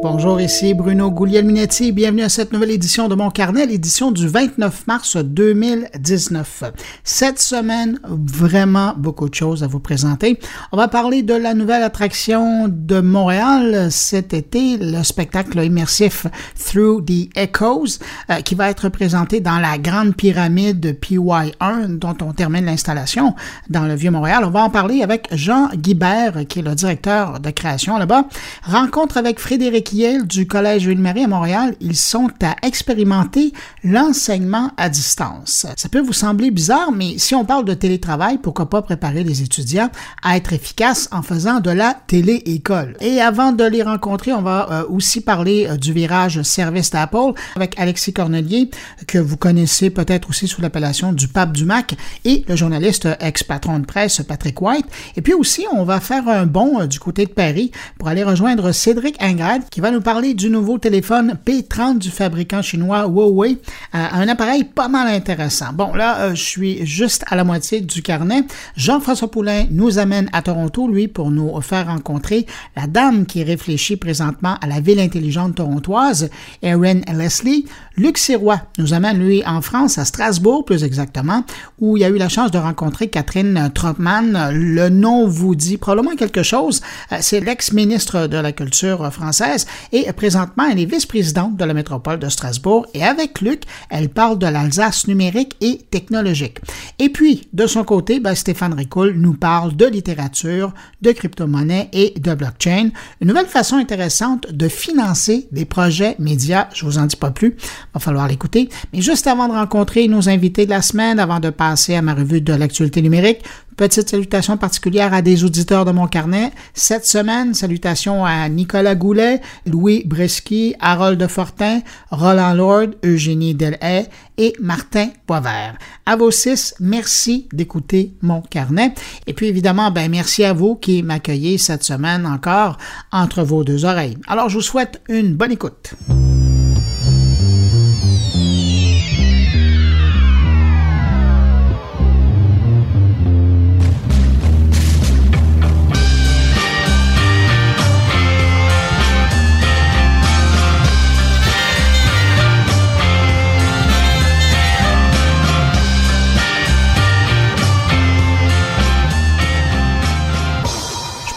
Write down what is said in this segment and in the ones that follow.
Bonjour, ici Bruno Guglielminetti. Bienvenue à cette nouvelle édition de mon carnet, l'édition du 29 mars 2019. Cette semaine, vraiment beaucoup de choses à vous présenter. On va parler de la nouvelle attraction de Montréal cet été, le spectacle immersif Through the Echoes, euh, qui va être présenté dans la grande pyramide PY1 dont on termine l'installation dans le Vieux-Montréal. On va en parler avec Jean Guibert, qui est le directeur de création là-bas. Rencontre avec Frédéric du Collège Ville-Marie à Montréal, ils sont à expérimenter l'enseignement à distance. Ça peut vous sembler bizarre, mais si on parle de télétravail, pourquoi pas préparer les étudiants à être efficaces en faisant de la télé-école? Et avant de les rencontrer, on va euh, aussi parler euh, du virage service d'Apple avec Alexis Cornelier, que vous connaissez peut-être aussi sous l'appellation du pape du Mac, et le journaliste ex-patron de presse Patrick White. Et puis aussi, on va faire un bond euh, du côté de Paris pour aller rejoindre Cédric Ingrad, qui va nous parler du nouveau téléphone P30 du fabricant chinois Huawei, euh, un appareil pas mal intéressant. Bon, là, euh, je suis juste à la moitié du carnet. Jean-François Poulain nous amène à Toronto, lui, pour nous faire rencontrer la dame qui réfléchit présentement à la ville intelligente torontoise, Erin Leslie. Luc Sirois nous amène, lui, en France, à Strasbourg, plus exactement, où il a eu la chance de rencontrer Catherine Tropman. Le nom vous dit probablement quelque chose. Euh, c'est l'ex-ministre de la Culture française et présentement, elle est vice-présidente de la métropole de Strasbourg et avec Luc, elle parle de l'Alsace numérique et technologique. Et puis, de son côté, ben, Stéphane Ricoul nous parle de littérature, de crypto-monnaie et de blockchain. Une nouvelle façon intéressante de financer des projets médias. Je vous en dis pas plus. Va falloir l'écouter. Mais juste avant de rencontrer nos invités de la semaine, avant de passer à ma revue de l'actualité numérique, Petite salutation particulière à des auditeurs de mon carnet. Cette semaine, salutations à Nicolas Goulet, Louis Bresky, Harold Fortin, Roland Lord, Eugénie Delhaye et Martin Poivert. À vos six, merci d'écouter mon carnet. Et puis évidemment, ben, merci à vous qui m'accueillez cette semaine encore entre vos deux oreilles. Alors, je vous souhaite une bonne écoute.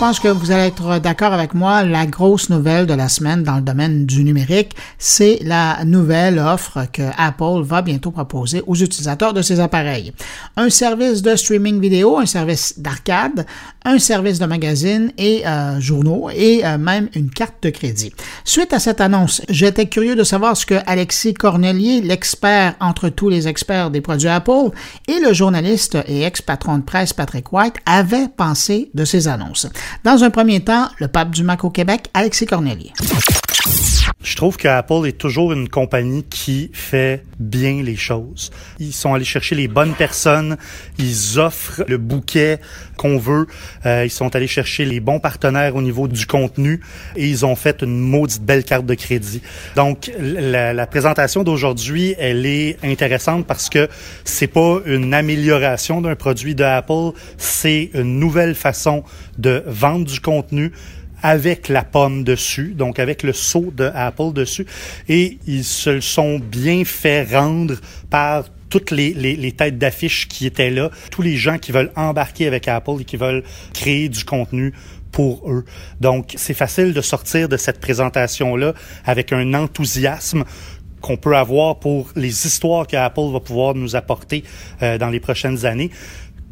Pense que vous allez être d'accord avec moi. La grosse nouvelle de la semaine dans le domaine du numérique, c'est la nouvelle offre que Apple va bientôt proposer aux utilisateurs de ses appareils. Un service de streaming vidéo, un service d'arcade, un service de magazine et euh, journaux et euh, même une carte de crédit. Suite à cette annonce, j'étais curieux de savoir ce que Alexis Cornelier, l'expert entre tous les experts des produits Apple, et le journaliste et ex-patron de presse Patrick White avaient pensé de ces annonces. Dans un premier temps, le pape du Mac au Québec, Alexis Cornelier. Je trouve qu'Apple est toujours une compagnie qui fait bien les choses. Ils sont allés chercher les bonnes personnes, ils offrent le bouquet qu'on veut, euh, ils sont allés chercher les bons partenaires au niveau du contenu et ils ont fait une maudite belle carte de crédit. Donc la, la présentation d'aujourd'hui, elle est intéressante parce que c'est pas une amélioration d'un produit de Apple, c'est une nouvelle façon de vendre du contenu avec la pomme dessus, donc avec le sceau de Apple dessus, et ils se sont bien fait rendre par toutes les, les, les têtes d'affiche qui étaient là, tous les gens qui veulent embarquer avec Apple et qui veulent créer du contenu pour eux. Donc, c'est facile de sortir de cette présentation-là avec un enthousiasme qu'on peut avoir pour les histoires qu'Apple va pouvoir nous apporter euh, dans les prochaines années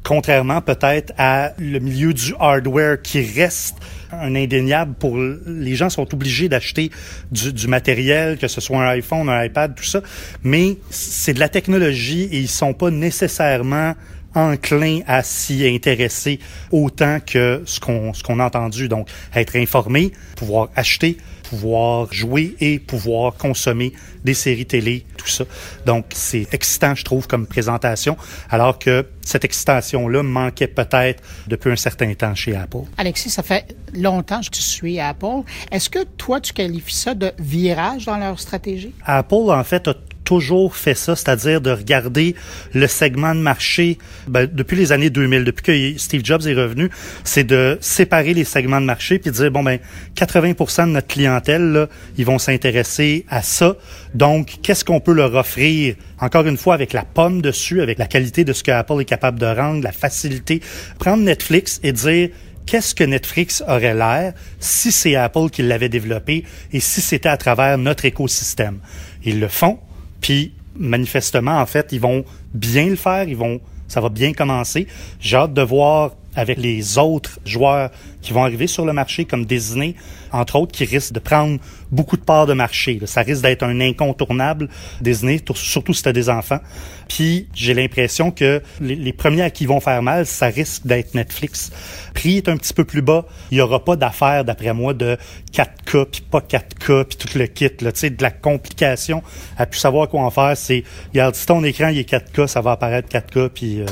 contrairement peut-être à le milieu du hardware qui reste un indéniable pour les gens sont obligés d'acheter du, du, matériel, que ce soit un iPhone, un iPad, tout ça, mais c'est de la technologie et ils sont pas nécessairement enclins à s'y intéresser autant que ce qu'on ce qu'on a entendu. Donc, être informé, pouvoir acheter, pouvoir jouer et pouvoir consommer des séries télé, tout ça. Donc, c'est excitant, je trouve, comme présentation, alors que cette excitation-là manquait peut-être depuis un certain temps chez Apple. Alexis, ça fait longtemps que tu suis Apple. Est-ce que toi, tu qualifies ça de virage dans leur stratégie? Apple, en fait, a toujours fait ça, c'est-à-dire de regarder le segment de marché ben, depuis les années 2000, depuis que Steve Jobs est revenu, c'est de séparer les segments de marché puis de dire bon ben 80% de notre clientèle là, ils vont s'intéresser à ça. Donc qu'est-ce qu'on peut leur offrir? Encore une fois avec la pomme dessus, avec la qualité de ce que Apple est capable de rendre, la facilité, prendre Netflix et dire qu'est-ce que Netflix aurait l'air si c'est Apple qui l'avait développé et si c'était à travers notre écosystème? Ils le font, puis manifestement, en fait, ils vont bien le faire, ils vont, ça va bien commencer. J'ai hâte de voir avec les autres joueurs qui vont arriver sur le marché comme Disney, entre autres, qui risquent de prendre beaucoup de parts de marché. Ça risque d'être un incontournable Disney, surtout si tu des enfants. Puis j'ai l'impression que les, premiers à qui vont faire mal, ça risque d'être Netflix. Prix est un petit peu plus bas. Il y aura pas d'affaires, d'après moi, de 4K, puis pas 4K, puis tout le kit. Là, de la complication à plus savoir quoi en faire. C'est, regarde, si ton écran il est 4K, ça va apparaître 4K, puis euh,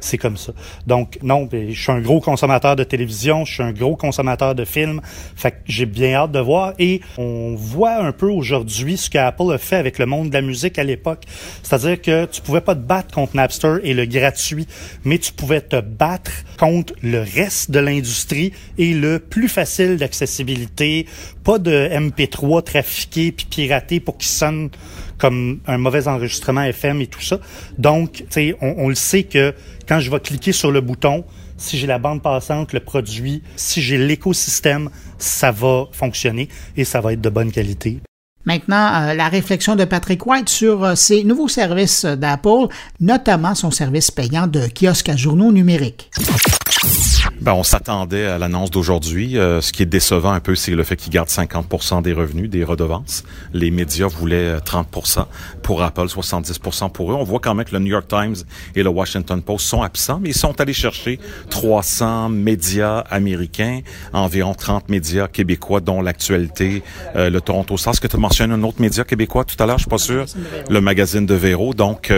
c'est comme ça. Donc non, ben, je suis un gros consommateur de télévision, gros consommateur de films. Fait que j'ai bien hâte de voir. Et on voit un peu aujourd'hui ce qu'Apple a fait avec le monde de la musique à l'époque. C'est-à-dire que tu pouvais pas te battre contre Napster et le gratuit, mais tu pouvais te battre contre le reste de l'industrie et le plus facile d'accessibilité. Pas de MP3 trafiqué puis piraté pour qu'il sonne comme un mauvais enregistrement FM et tout ça. Donc, on, on le sait que quand je vais cliquer sur le bouton, si j'ai la bande passante, le produit, si j'ai l'écosystème, ça va fonctionner et ça va être de bonne qualité. Maintenant, euh, la réflexion de Patrick White sur euh, ses nouveaux services d'Apple, notamment son service payant de kiosque à journaux numériques. Ben, on s'attendait à l'annonce d'aujourd'hui. Euh, ce qui est décevant un peu, c'est le fait qu'ils gardent 50 des revenus des redevances. Les médias voulaient 30 euh, pour Apple, 70 pour eux. On voit quand même que le New York Times et le Washington Post sont absents, mais ils sont allés chercher 300 médias américains, environ 30 médias québécois, dont l'actualité, le Toronto Star. Est-ce que tu un autre média québécois tout à l'heure? Je suis pas sûr. Le magazine de Véro. Donc,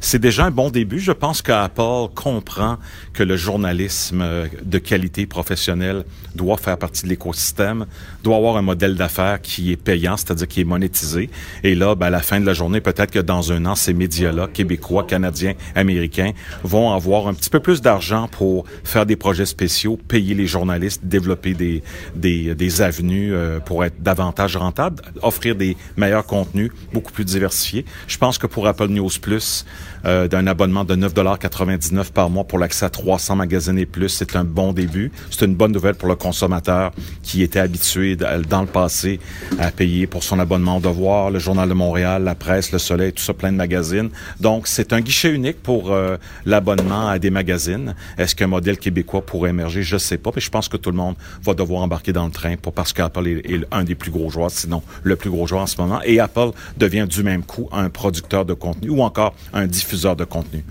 c'est déjà un bon début. Je pense qu'Apple comprend que le journalisme de qualité professionnelle doit faire partie de l'écosystème, doit avoir un modèle d'affaires qui est payant, c'est-à-dire qui est monétisé. Et là, ben, à la fin de la journée, peut-être que dans un an, ces médias-là, québécois, canadiens, américains, vont avoir un petit peu plus d'argent pour faire des projets spéciaux, payer les journalistes, développer des, des, des avenues euh, pour être davantage rentables, offrir des meilleurs contenus, beaucoup plus diversifiés. Je pense que pour Apple News Plus, euh, d'un abonnement de 9,99 par mois pour l'accès à 300 magazines et plus, c'est un bon début. C'est une bonne nouvelle pour le consommateur qui était habitué dans le passé à payer pour son abonnement au Devoir, le Journal de Montréal, la presse, le Soleil, tout ça, plein de magazines. Donc, c'est un guichet unique pour euh, l'abonnement à des magazines. Est-ce qu'un modèle québécois pourrait émerger? Je sais pas, mais je pense que tout le monde va devoir embarquer dans le train pour, parce qu'Apple est, est un des plus gros joueurs, sinon le plus gros joueur en ce moment. Et Apple devient du même coup un producteur de contenu ou encore un diffuseur de contenu.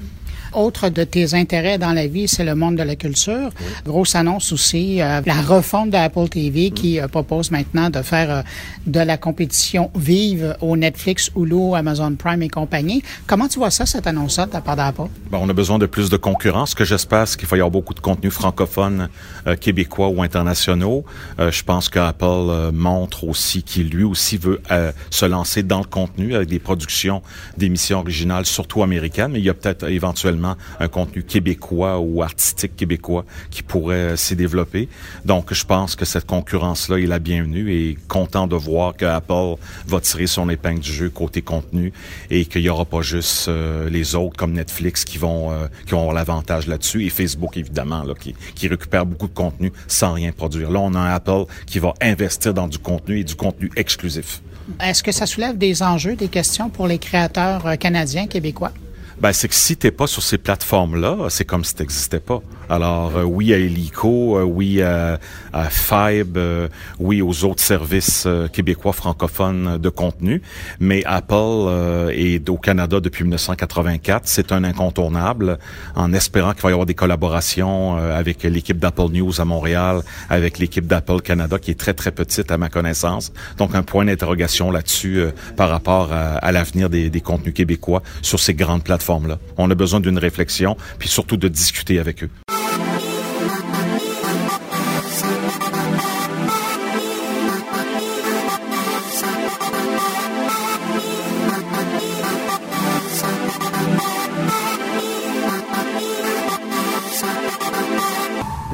Autre de tes intérêts dans la vie, c'est le monde de la culture. Grosse annonce aussi, euh, la refonte d'Apple TV qui euh, propose maintenant de faire euh, de la compétition vive au Netflix, Hulu, Amazon Prime et compagnie. Comment tu vois ça, cette annonce-là de la part d'Apple? Bon, on a besoin de plus de concurrence. Ce que j'espère, c'est qu'il va y avoir beaucoup de contenu francophone, québécois ou internationaux. je pense qu'Apple montre aussi qu'il lui aussi veut se lancer dans le contenu avec des productions d'émissions originales, surtout américaines, mais il y a peut-être éventuellement un contenu québécois ou artistique québécois qui pourrait s'y développer. Donc, je pense que cette concurrence-là est la bienvenue et content de voir que Apple va tirer son épingle du jeu côté contenu et qu'il n'y aura pas juste euh, les autres comme Netflix qui vont euh, qui avoir l'avantage là-dessus et Facebook évidemment qui, qui récupère beaucoup de contenu sans rien produire. Là, on a un Apple qui va investir dans du contenu et du contenu exclusif. Est-ce que ça soulève des enjeux, des questions pour les créateurs euh, canadiens, québécois? Ben, c'est que si t'es pas sur ces plateformes-là, c'est comme si t'existais pas. Alors, euh, oui à Helico, euh, oui à, à Fibe, euh, oui aux autres services québécois francophones de contenu, mais Apple est au Canada depuis 1984. C'est un incontournable, en espérant qu'il va y avoir des collaborations avec l'équipe d'Apple News à Montréal, avec l'équipe d'Apple Canada, qui est très, très petite à ma connaissance. Donc, un point d'interrogation là-dessus par rapport à, à l'avenir des, des contenus québécois sur ces grandes plateformes là On a besoin d'une réflexion, puis surtout de discuter avec eux.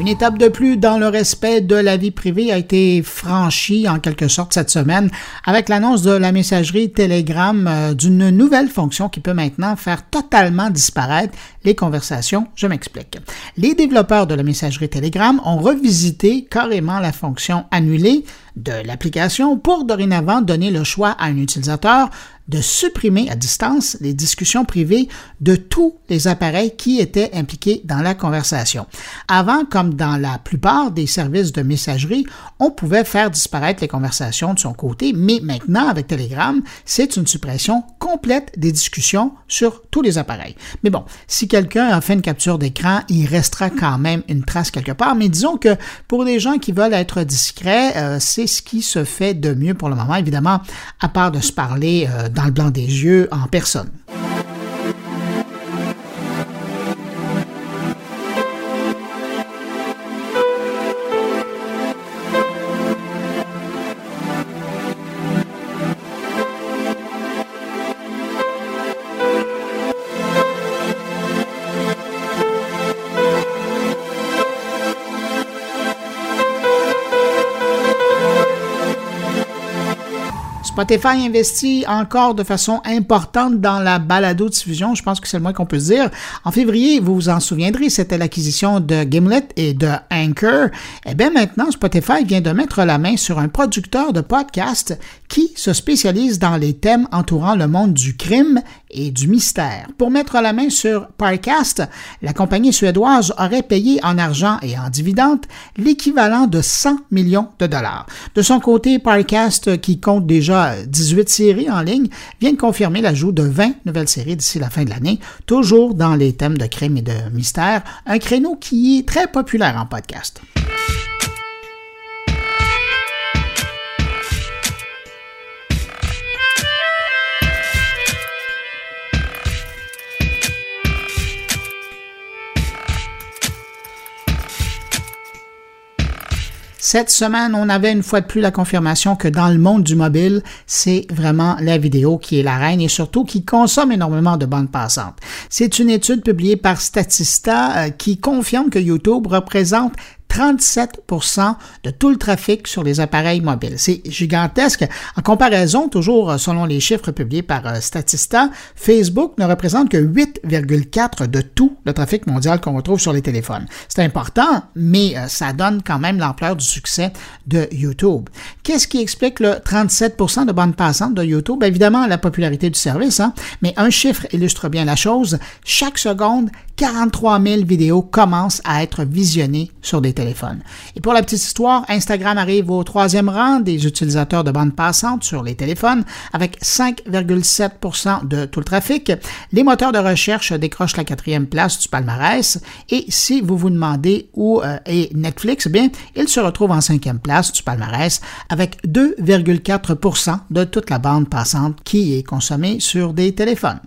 Étape de plus dans le respect de la vie privée a été franchie en quelque sorte cette semaine avec l'annonce de la messagerie Telegram euh, d'une nouvelle fonction qui peut maintenant faire totalement disparaître les conversations. Je m'explique. Les développeurs de la messagerie Telegram ont revisité carrément la fonction annulée de l'application pour dorénavant donner le choix à un utilisateur de supprimer à distance les discussions privées de tous les appareils qui étaient impliqués dans la conversation. Avant, comme dans la plupart des services de messagerie, on pouvait faire disparaître les conversations de son côté, mais maintenant, avec Telegram, c'est une suppression complète des discussions sur tous les appareils. Mais bon, si quelqu'un a fait une capture d'écran, il restera quand même une trace quelque part, mais disons que pour des gens qui veulent être discrets, euh, c'est ce qui se fait de mieux pour le moment, évidemment, à part de se parler euh, dans le blanc des yeux en personne. Spotify investit encore de façon importante dans la balado-diffusion, je pense que c'est le moins qu'on peut dire. En février, vous vous en souviendrez, c'était l'acquisition de Gimlet et de Anchor. Eh bien maintenant, Spotify vient de mettre la main sur un producteur de podcast qui se spécialise dans les thèmes entourant le monde du crime et du mystère. Pour mettre la main sur Parcast, la compagnie suédoise aurait payé en argent et en dividendes l'équivalent de 100 millions de dollars. De son côté, Parcast, qui compte déjà 18 séries en ligne, vient de confirmer l'ajout de 20 nouvelles séries d'ici la fin de l'année, toujours dans les thèmes de crime et de mystère, un créneau qui est très populaire en podcast. Cette semaine, on avait une fois de plus la confirmation que dans le monde du mobile, c'est vraiment la vidéo qui est la reine et surtout qui consomme énormément de bandes passantes. C'est une étude publiée par Statista euh, qui confirme que YouTube représente 37% de tout le trafic sur les appareils mobiles. C'est gigantesque. En comparaison, toujours euh, selon les chiffres publiés par euh, Statista, Facebook ne représente que 8,4 de tout le trafic mondial qu'on retrouve sur les téléphones. C'est important, mais euh, ça donne quand même l'ampleur du succès de YouTube. Qu'est-ce qui explique le 37% de bande passante de YouTube? Évidemment, la popularité du service, hein? mais un chiffre illustre bien la chose. Chaque seconde, 43 000 vidéos commencent à être visionnées sur des téléphones. Et pour la petite histoire, Instagram arrive au troisième rang des utilisateurs de bande passante sur les téléphones avec 5,7% de tout le trafic. Les moteurs de recherche décrochent la quatrième place du palmarès. Et si vous vous demandez où euh, est Netflix, eh bien, il se retrouve en cinquième place du palmarès avec 2,4% de toute la bande passante qui est consommée sur des téléphones.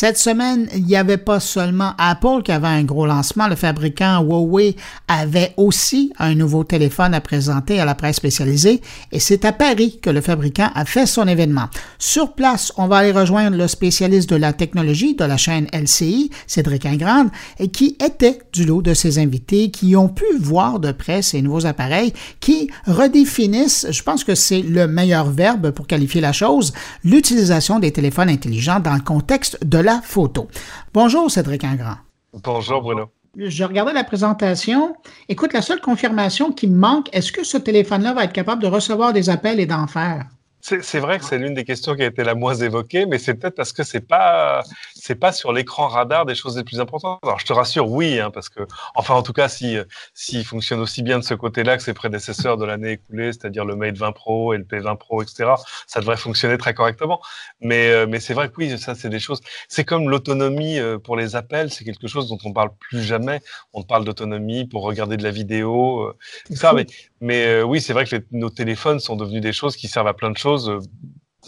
Cette semaine, il n'y avait pas seulement Apple qui avait un gros lancement, le fabricant Huawei avait aussi un nouveau téléphone à présenter à la presse spécialisée et c'est à Paris que le fabricant a fait son événement. Sur place, on va aller rejoindre le spécialiste de la technologie de la chaîne LCI, Cédric Ingrande, et qui était du lot de ses invités qui ont pu voir de près ces nouveaux appareils qui redéfinissent, je pense que c'est le meilleur verbe pour qualifier la chose, l'utilisation des téléphones intelligents dans le contexte de la photo. Bonjour Cédric Ingrand. Bonjour Bruno. Je regardais la présentation. Écoute, la seule confirmation qui me manque, est-ce que ce téléphone-là va être capable de recevoir des appels et d'en faire? C'est vrai que c'est l'une des questions qui a été la moins évoquée, mais c'est peut-être parce que c'est pas c'est pas sur l'écran radar des choses les plus importantes. Alors je te rassure, oui, hein, parce que enfin en tout cas si s'il fonctionne aussi bien de ce côté-là que ses prédécesseurs de l'année écoulée, c'est-à-dire le Mate 20 Pro et le P20 Pro, etc., ça devrait fonctionner très correctement. Mais euh, mais c'est vrai que oui, ça c'est des choses. C'est comme l'autonomie euh, pour les appels, c'est quelque chose dont on parle plus jamais. On parle d'autonomie pour regarder de la vidéo, euh, ça. Mais mais oui, c'est vrai que nos téléphones sont devenus des choses qui servent à plein de choses euh,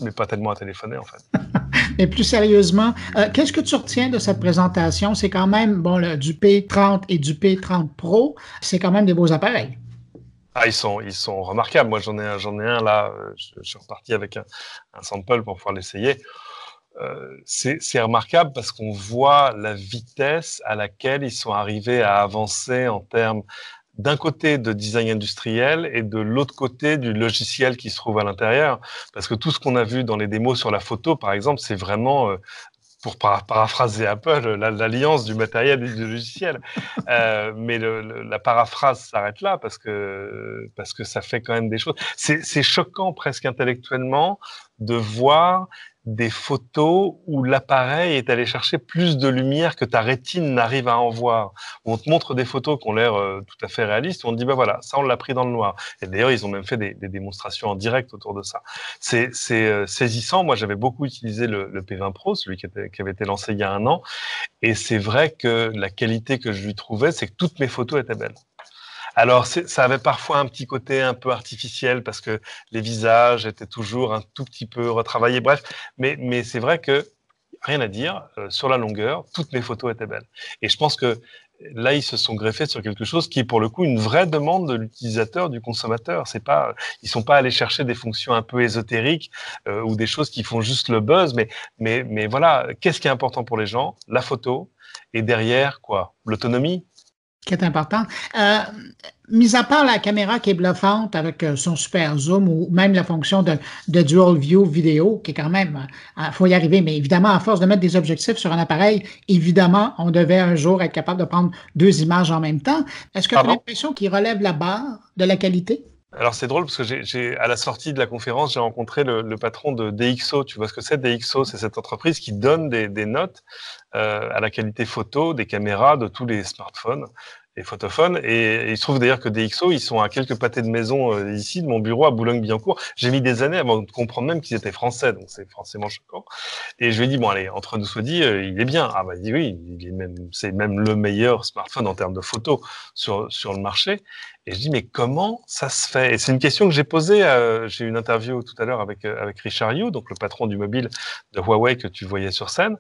mais pas tellement à téléphoner en fait. mais plus sérieusement, euh, qu'est-ce que tu retiens de cette présentation? C'est quand même bon, du P30 et du P30 Pro, c'est quand même des beaux appareils. Ah, ils sont, ils sont remarquables. Moi, j'en ai, j'en ai un là. Je, suis reparti avec un, un sample pour pouvoir l'essayer. Euh, c'est remarquable parce qu'on voit la vitesse à laquelle ils sont arrivés à avancer en termes d'un côté de design industriel et de l'autre côté du logiciel qui se trouve à l'intérieur. Parce que tout ce qu'on a vu dans les démos sur la photo, par exemple, c'est vraiment, euh, pour paraphraser Apple, l'alliance du matériel et du logiciel. Euh, mais la paraphrase s'arrête là parce que, parce que ça fait quand même des choses. C'est choquant presque intellectuellement de voir des photos où l'appareil est allé chercher plus de lumière que ta rétine n'arrive à en voir. On te montre des photos qui ont l'air euh, tout à fait réalistes, on te dit, bah voilà, ça on l'a pris dans le noir. Et d'ailleurs, ils ont même fait des, démonstrations en direct autour de ça. C'est euh, saisissant. Moi, j'avais beaucoup utilisé le, le, P20 Pro, celui qui avait été lancé il y a un an. Et c'est vrai que la qualité que je lui trouvais, c'est que toutes mes photos étaient belles. Alors, ça avait parfois un petit côté un peu artificiel parce que les visages étaient toujours un tout petit peu retravaillés. Bref, mais, mais c'est vrai que rien à dire. Euh, sur la longueur, toutes mes photos étaient belles. Et je pense que là, ils se sont greffés sur quelque chose qui est pour le coup une vraie demande de l'utilisateur, du consommateur. C'est pas, ils sont pas allés chercher des fonctions un peu ésotériques euh, ou des choses qui font juste le buzz, mais, mais, mais voilà, qu'est-ce qui est important pour les gens? La photo. Et derrière, quoi? L'autonomie qui est important. Euh, mis à part la caméra qui est bluffante avec euh, son super zoom ou même la fonction de, de dual view vidéo, qui est quand même, il euh, faut y arriver, mais évidemment, à force de mettre des objectifs sur un appareil, évidemment, on devait un jour être capable de prendre deux images en même temps. Est-ce que tu as l'impression qu'il relève la barre de la qualité? Alors c'est drôle parce que j'ai, à la sortie de la conférence, j'ai rencontré le, le, patron de DxO. Tu vois ce que c'est DxO C'est cette entreprise qui donne des, des notes euh, à la qualité photo des caméras de tous les smartphones les photophones. Et, il se trouve d'ailleurs que DxO, ils sont à quelques pâtés de maison euh, ici, de mon bureau à Boulogne-Billancourt. J'ai mis des années avant de comprendre même qu'ils étaient français, donc c'est forcément choquant. Et je lui ai dit, bon allez, entre nous soit dit, euh, il est bien. Ah bah il dit oui, il même, c'est même le meilleur smartphone en termes de photos sur, sur le marché. Et je dis, mais comment ça se fait? Et c'est une question que j'ai posée. Euh, j'ai eu une interview tout à l'heure avec, avec Richard Yu, donc le patron du mobile de Huawei que tu voyais sur scène.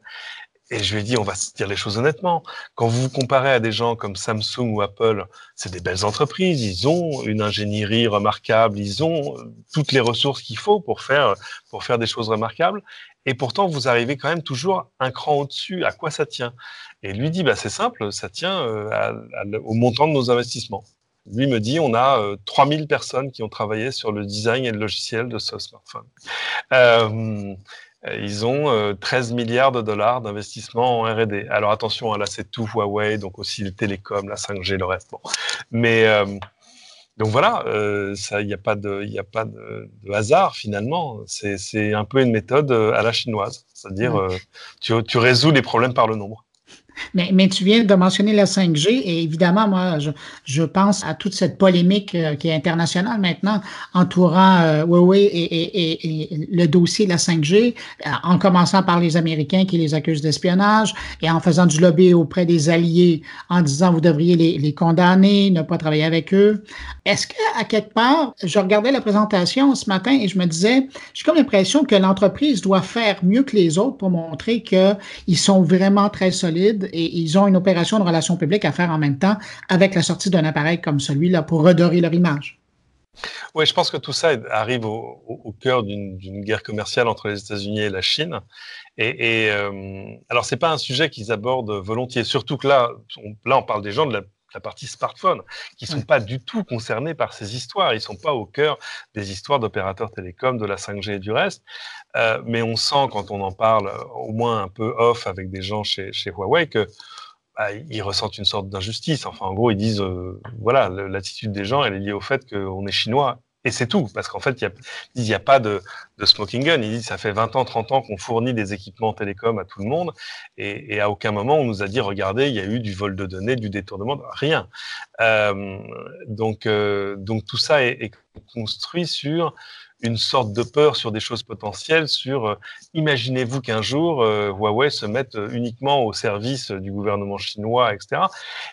Et je lui ai dit, on va se dire les choses honnêtement. Quand vous vous comparez à des gens comme Samsung ou Apple, c'est des belles entreprises. Ils ont une ingénierie remarquable. Ils ont euh, toutes les ressources qu'il faut pour faire, pour faire des choses remarquables. Et pourtant, vous arrivez quand même toujours un cran au-dessus. À quoi ça tient? Et lui dit, bah, c'est simple, ça tient euh, au montant de nos investissements. Lui me dit, on a euh, 3000 personnes qui ont travaillé sur le design et le logiciel de ce smartphone. Euh, ils ont 13 euh, milliards de dollars d'investissement en R&D. Alors attention, hein, là c'est tout Huawei, donc aussi le télécom, la 5G, le reste. Bon. Mais euh, donc voilà, il n'y a pas de, y a pas de, hasard finalement. C'est un peu une méthode à la chinoise, c'est-à-dire tu, tu résous les problèmes par le nombre. Mais, mais, tu viens de mentionner la 5G et évidemment, moi, je, je pense à toute cette polémique euh, qui est internationale maintenant entourant euh, Huawei et, et, et, le dossier de la 5G, euh, en commençant par les Américains qui les accusent d'espionnage et en faisant du lobby auprès des alliés en disant vous devriez les, les condamner, ne pas travailler avec eux. Est-ce qu'à quelque part, je regardais la présentation ce matin et je me disais, j'ai comme l'impression que l'entreprise doit faire mieux que les autres pour montrer qu'ils sont vraiment très solides et ils ont une opération de relations publiques à faire en même temps avec la sortie d'un appareil comme celui-là pour redorer leur image. Oui, je pense que tout ça arrive au, cœur d'une guerre commerciale entre les États-Unis et la Chine. Et, euh, alors, c'est pas un sujet qu'ils abordent volontiers. Surtout que là, on, là, on parle des gens de la la partie smartphone, qui sont pas du tout concernés par ces histoires. Ils sont pas au cœur des histoires d'opérateurs télécoms, de la 5G et du reste. Euh, mais on sent quand on en parle, euh, au moins un peu off avec des gens chez, chez Huawei, que bah, ils ressentent une sorte d'injustice. Enfin, en gros, ils disent, euh, voilà, l'attitude des gens, elle est liée au fait qu'on est chinois et c'est tout, parce qu'en fait, il n'y a, pas de, smoking gun. Il dit ça fait 20 ans, 30 ans qu'on fournit des équipements télécoms à tout le monde, et, à aucun moment on nous a dit regardez, il y a eu du vol de données, du détournement, rien. Euh, donc, euh, donc tout ça est, construit sur une sorte de peur sur des choses potentielles, sur imaginez-vous qu'un jour Huawei se mette uniquement au service du gouvernement chinois, etc.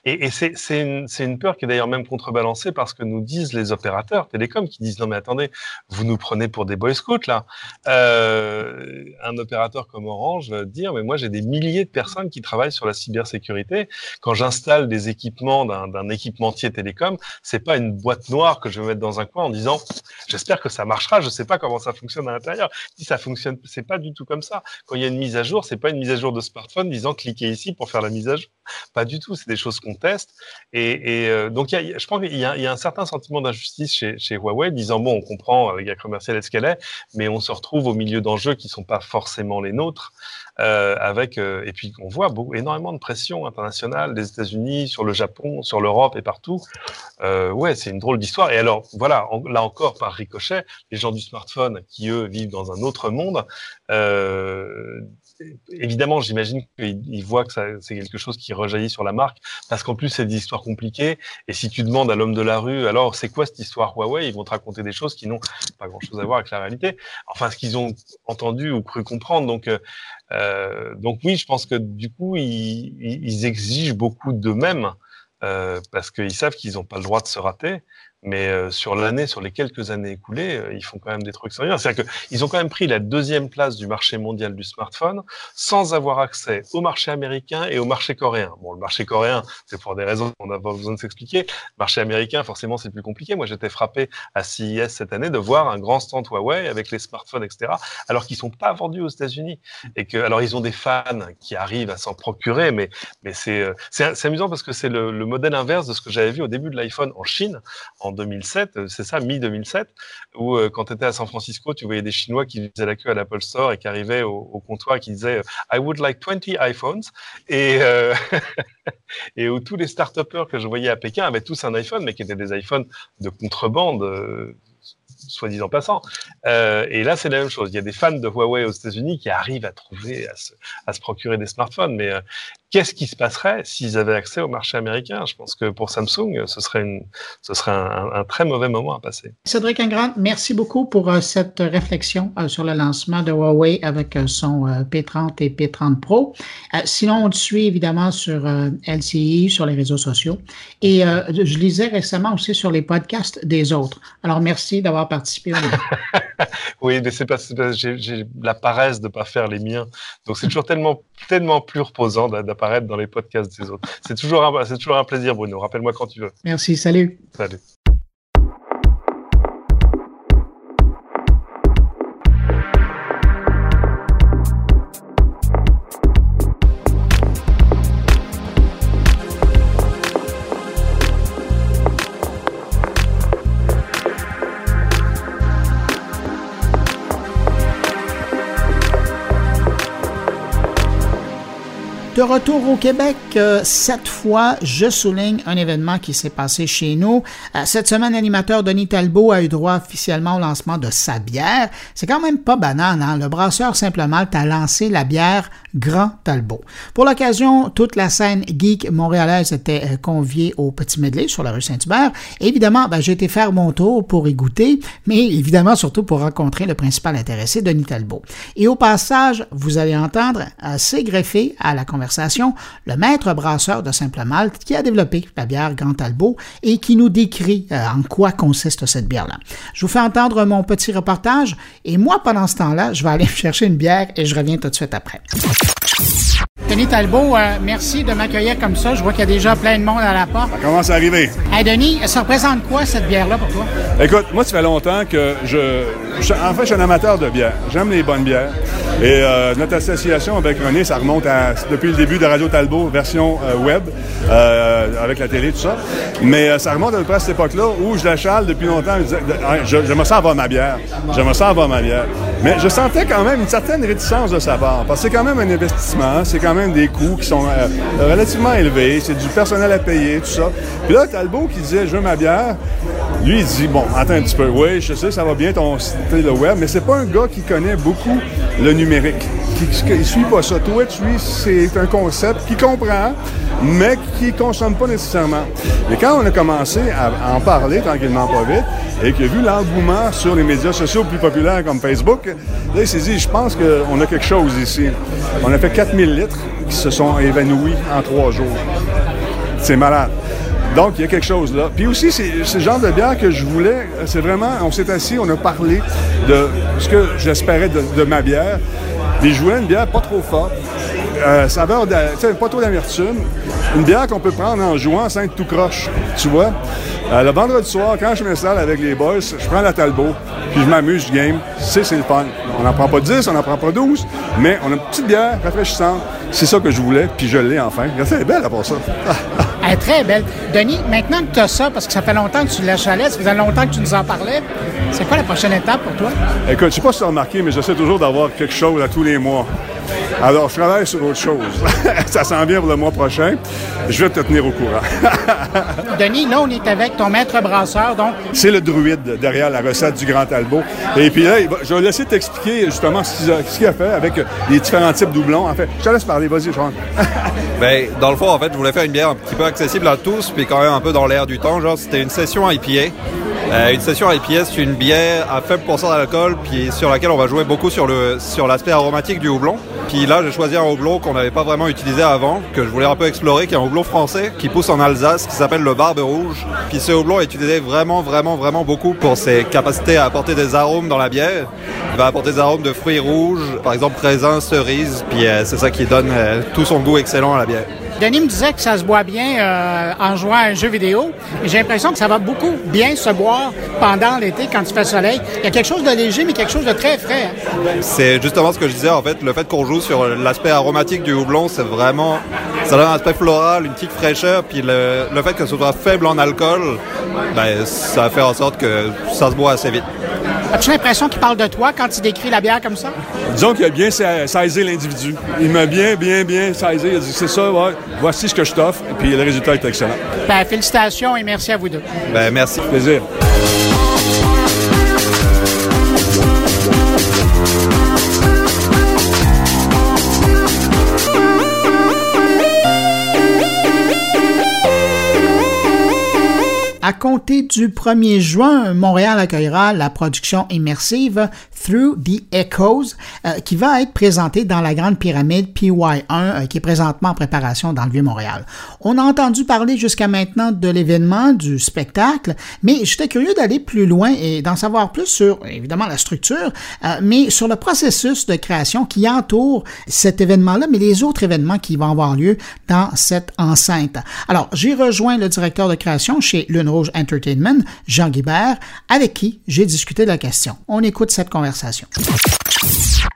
Et, c'est une, peur qui est d'ailleurs même contrebalancée parce que nous disent les opérateurs télécoms qui disent non mais attendez, vous nous prenez pour des boy scouts là. Euh, un opérateur comme Orange va dire mais moi j'ai des milliers de personnes qui travaillent sur la cybersécurité. Quand j'installe des équipements d'un équipementier télécom, c'est pas une boîte noire que je vais mettre dans un coin en disant j'espère que ça marchera. Je sais pas comment ça fonctionne à l'intérieur. Si ça fonctionne, c'est pas du tout comme ça. Quand il y a une mise à jour, c'est pas une mise à jour de smartphone disant cliquez ici pour faire la mise à jour. Pas du tout. C'est des choses qu'on teste. Et, euh, donc, y a, je pense qu'il y, a un certain sentiment d'injustice chez, chez, Huawei, disant bon, on comprend avec la commerciale est ce qu'elle est, mais on se retrouve au milieu d'enjeux qui sont pas forcément les nôtres. Euh, avec euh, et puis on voit beaucoup, énormément de pression internationale des États-Unis sur le Japon, sur l'Europe et partout. Euh, ouais, c'est une drôle d'histoire. Et alors voilà, là encore par ricochet, les gens du smartphone qui eux vivent dans un autre monde. Évidemment, j'imagine qu'ils voient que c'est quelque chose qui rejaillit sur la marque, parce qu'en plus, c'est des histoires compliquées. Et si tu demandes à l'homme de la rue, alors, c'est quoi cette histoire Huawei? Ils vont te raconter des choses qui n'ont pas grand-chose à voir avec la réalité. Enfin, ce qu'ils ont entendu ou cru comprendre. Donc, euh, euh donc oui, je pense que du coup, ils, ils exigent beaucoup d'eux-mêmes. Euh, parce qu'ils savent qu'ils n'ont pas le droit de se rater. Mais euh, sur l'année, sur les quelques années écoulées, euh, ils font quand même des trucs sérieux. C'est-à-dire qu'ils ont quand même pris la deuxième place du marché mondial du smartphone sans avoir accès au marché américain et au marché coréen. Bon, le marché coréen, c'est pour des raisons qu'on n'a pas besoin de s'expliquer. Le marché américain, forcément, c'est plus compliqué. Moi, j'étais frappé à CES cette année de voir un grand stand Huawei avec les smartphones, etc., alors qu'ils sont pas vendus aux États-Unis. Et que, alors, ils ont des fans qui arrivent à s'en procurer, mais, mais c'est, euh, amusant parce que c'est le, le modèle inverse de ce que j'avais vu au début de l'iPhone en Chine 2007, euh, c'est ça, mi-2007, où euh, quand tu étais à San Francisco, tu voyais des Chinois qui faisaient la queue à l'Apple Store et qui arrivaient au, comptoir et qui disaient euh, I would like 20 iPhones. Et, où tous les start que je voyais à Pékin avaient tous un iPhone, mais qui étaient des iPhones de contrebande soit disant passant. et là, c'est la même chose. Il y a des fans de Huawei aux États-Unis qui arrivent à trouver, à se procurer des smartphones, mais qu'est-ce qui se passerait s'ils avaient accès au marché américain? Je pense que pour Samsung, ce serait, une, ce serait un, un, très mauvais moment à passer. Cédric Ingrand, merci beaucoup pour euh, cette réflexion euh, sur le lancement de Huawei avec euh, son P30 et P30 Pro. sinon, on te suit évidemment sur LCI, sur les réseaux sociaux. Et je lisais récemment aussi sur les podcasts des autres. Alors, merci d'avoir participé. oui, mais c'est pas, j'ai la paresse de ne pas faire les miens. Donc, c'est toujours tellement, tellement plus reposant d'avoir apparaître dans les podcasts des autres. C'est toujours, un, toujours un plaisir, Bruno. Rappelle-moi quand tu veux. Merci, salut. Salut. De retour au Québec, euh, cette fois, je souligne un événement qui s'est passé chez nous. Euh, cette semaine, l'animateur Denis Talbot a eu droit officiellement au lancement de sa bière. C'est quand même pas banal, hein? Le brasseur Simple Malte a lancé la bière Grand Talbot. Pour l'occasion, toute la scène geek montréalaise était euh, conviée au Petit Medley sur la rue Saint-Hubert. Évidemment, ben, j'ai été faire mon tour pour y goûter, mais évidemment surtout pour rencontrer le principal intéressé, Denis Talbot. Et au passage, vous allez entendre assez greffé à la conversation le maître brasseur de Simple Malte qui a développé la bière Grand Talbot et qui nous décrit euh, en quoi consiste cette bière-là. Je vous fais entendre mon petit reportage et moi, pendant ce temps-là, je vais aller chercher une bière et je reviens tout de suite après. Denis Talbot, euh, merci de m'accueillir comme ça. Je vois qu'il y a déjà plein de monde à la porte. Ça commence à arriver. Hey Denis, ça représente quoi cette bière-là pour toi? Écoute, moi, ça fait longtemps que je, En fait, je suis un amateur de bière. J'aime les bonnes bières. Et euh, notre association avec René, ça remonte à, depuis le début de Radio Talbot, version euh, web, avec la télé, tout ça. Mais ça remonte à peu près à cette époque-là où je la chale depuis longtemps. Je, je, me sens avoir ma bière. Je me sens avoir ma bière. Mais je sentais quand même une certaine réticence de sa part. Parce que c'est quand même un investissement. C'est quand même des coûts qui sont euh, relativement élevés, c'est du personnel à payer, tout ça. Puis là, Talbot qui disait, je veux ma bière, lui, il dit, bon, attends un petit peu, oui, je sais, ça va bien ton site le web, mais c'est pas un gars qui connaît beaucoup le numérique. Il, ne suit pas ça. Twitch, lui, c'est un concept qu'il comprend, mais qui ne consomment pas nécessairement. Et quand on a commencé à en parler tranquillement pas vite, et qu'il a vu l'engouement sur les médias sociaux plus populaires comme Facebook, là, il s'est dit, je pense qu'on a quelque chose ici. On a fait 4000 litres qui se sont évanouis en trois jours. C'est malade. Donc, il y a quelque chose là. Puis aussi, c'est ce genre de bière que je voulais. C'est vraiment, on s'est assis, on a parlé de ce que j'espérais de, ma bière. Et je voulais une bière pas trop forte, euh, saveur, de, pas trop d'amertume. Une bière qu'on peut prendre en jouant sans être tout croche, tu vois. Euh, le vendredi soir, quand je m'installe avec les boys, je prends la Talbot, puis je m'amuse, je game. C'est, c'est le fun. On n'en prend pas 10, on n'en prend pas 12, mais on a une petite bière rafraîchissante. C'est ça que je voulais, puis je l'ai enfin. Elle est belle à part ça. Elle est très belle. Denis, maintenant que tu as ça, parce que ça fait longtemps que tu l'as chalet, ça faisait longtemps que tu nous en parlais, c'est quoi la prochaine étape pour toi? Écoute, je sais pas si tu as remarqué, mais j'essaie toujours d'avoir quelque chose à tous les mois. Alors, je travaille sur autre chose. ça s'en vient pour le mois prochain. Je vais te tenir au courant. Denis, là, on est avec ton maître brasseur, donc. C'est le druide derrière la recette du Grand Talbot. Et puis là, je vais laisser t'expliquer justement ce qu'il a, fait avec les différents types doublons. En fait, je te laisse parler. Vas-y, Jean. ben, dans le fond, en fait, je voulais faire une bière un petit peu accessible à tous, puis quand même un peu dans l'air du temps. Genre, c'était une session IPA. Euh, une session IPA, c'est une bière à faible pourcentage d'alcool, puis sur laquelle on va jouer beaucoup sur le sur l'aspect aromatique du houblon. Puis là, j'ai choisi un houblon qu'on n'avait pas vraiment utilisé avant, que je voulais un peu explorer, qui est un houblon français qui pousse en Alsace, qui s'appelle le Barbe Rouge. Puis ce houblon est utilisé vraiment, vraiment, vraiment beaucoup pour ses capacités à apporter des arômes dans la bière. Il va apporter des arômes de fruits rouges, par exemple raisin, cerise, puis euh, c'est ça qui donne euh, tout son goût excellent à la bière. Denis me disait que ça se boit bien euh, en jouant à un jeu vidéo. J'ai l'impression que ça va beaucoup bien se boire pendant l'été quand il fait soleil. Il y a quelque chose de léger, mais quelque chose de très frais. Hein. C'est justement ce que je disais, en fait. Le fait qu'on joue sur l'aspect aromatique du houblon, c'est vraiment... Ça donne un aspect floral, une petite fraîcheur, puis le, fait que ce soit faible en alcool, ben, ça fait en sorte que ça se boit assez vite. As-tu l'impression qu'il parle de toi quand il décrit la bière comme ça? Disons qu'il a bien saisi l'individu. Il m'a bien, bien, bien saisi. Il a dit, c'est ça, ouais, voici ce que je t'offre. Et puis le résultat est excellent. Ben, félicitations et merci à vous deux. Ben, merci. Plaisir. À compter du 1er juin, Montréal accueillera la production immersive Through the Echoes, euh, qui va être présentée dans la Grande Pyramide PY1, euh, qui est présentement en préparation dans le Vieux-Montréal. On a entendu parler jusqu'à maintenant de l'événement, du spectacle, mais j'étais curieux d'aller plus loin et d'en savoir plus sur, évidemment, la structure, euh, mais sur le processus de création qui entoure cet événement-là, mais les autres événements qui vont avoir lieu dans cette enceinte. Alors, j'ai rejoint le directeur de création chez Lune Rouge Entertainment, Jean Guibert, avec qui j'ai discuté de la question. On écoute cette conversation.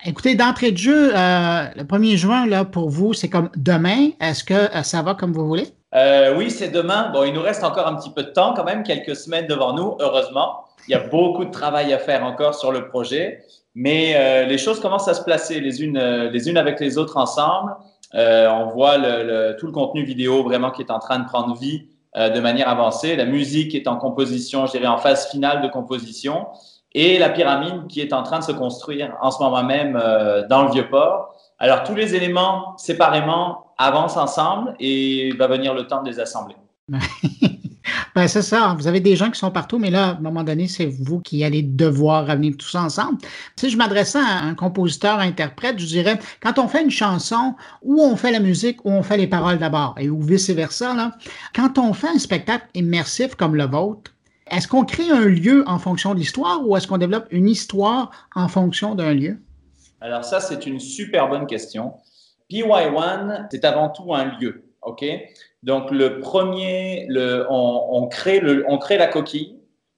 Écoutez, d'entrée de jeu, euh, le 1er juin, là, pour vous, c'est comme demain. Est-ce que euh, ça va comme vous voulez? Euh, oui, c'est demain. Bon, il nous reste encore un petit peu de temps quand même, quelques semaines devant nous, heureusement. Il y a beaucoup de travail à faire encore sur le projet, mais les choses commencent à se placer les unes, les unes avec les autres ensemble. on voit tout le contenu vidéo vraiment qui est en train de prendre vie de manière avancée. La musique est en composition, je dirais en phase finale de composition et la pyramide qui est en train de se construire en ce moment même euh, dans le Vieux-Port. Alors, tous les éléments séparément avancent ensemble et va venir le temps de les assembler. ben, c'est ça. Vous avez des gens qui sont partout, mais là, à un moment donné, c'est vous qui allez devoir ramener tout ça ensemble. Si je m'adressais à un compositeur-interprète, je dirais, quand on fait une chanson, où on fait la musique, où on fait les paroles d'abord, et ou vice-versa, quand on fait un spectacle immersif comme le vôtre, est-ce qu'on crée un lieu en fonction de l'histoire ou est-ce qu'on développe une histoire en fonction d'un lieu? Alors ça, c'est une super bonne question. PY1, c'est avant tout un lieu. OK? Donc le premier, on crée la coquille,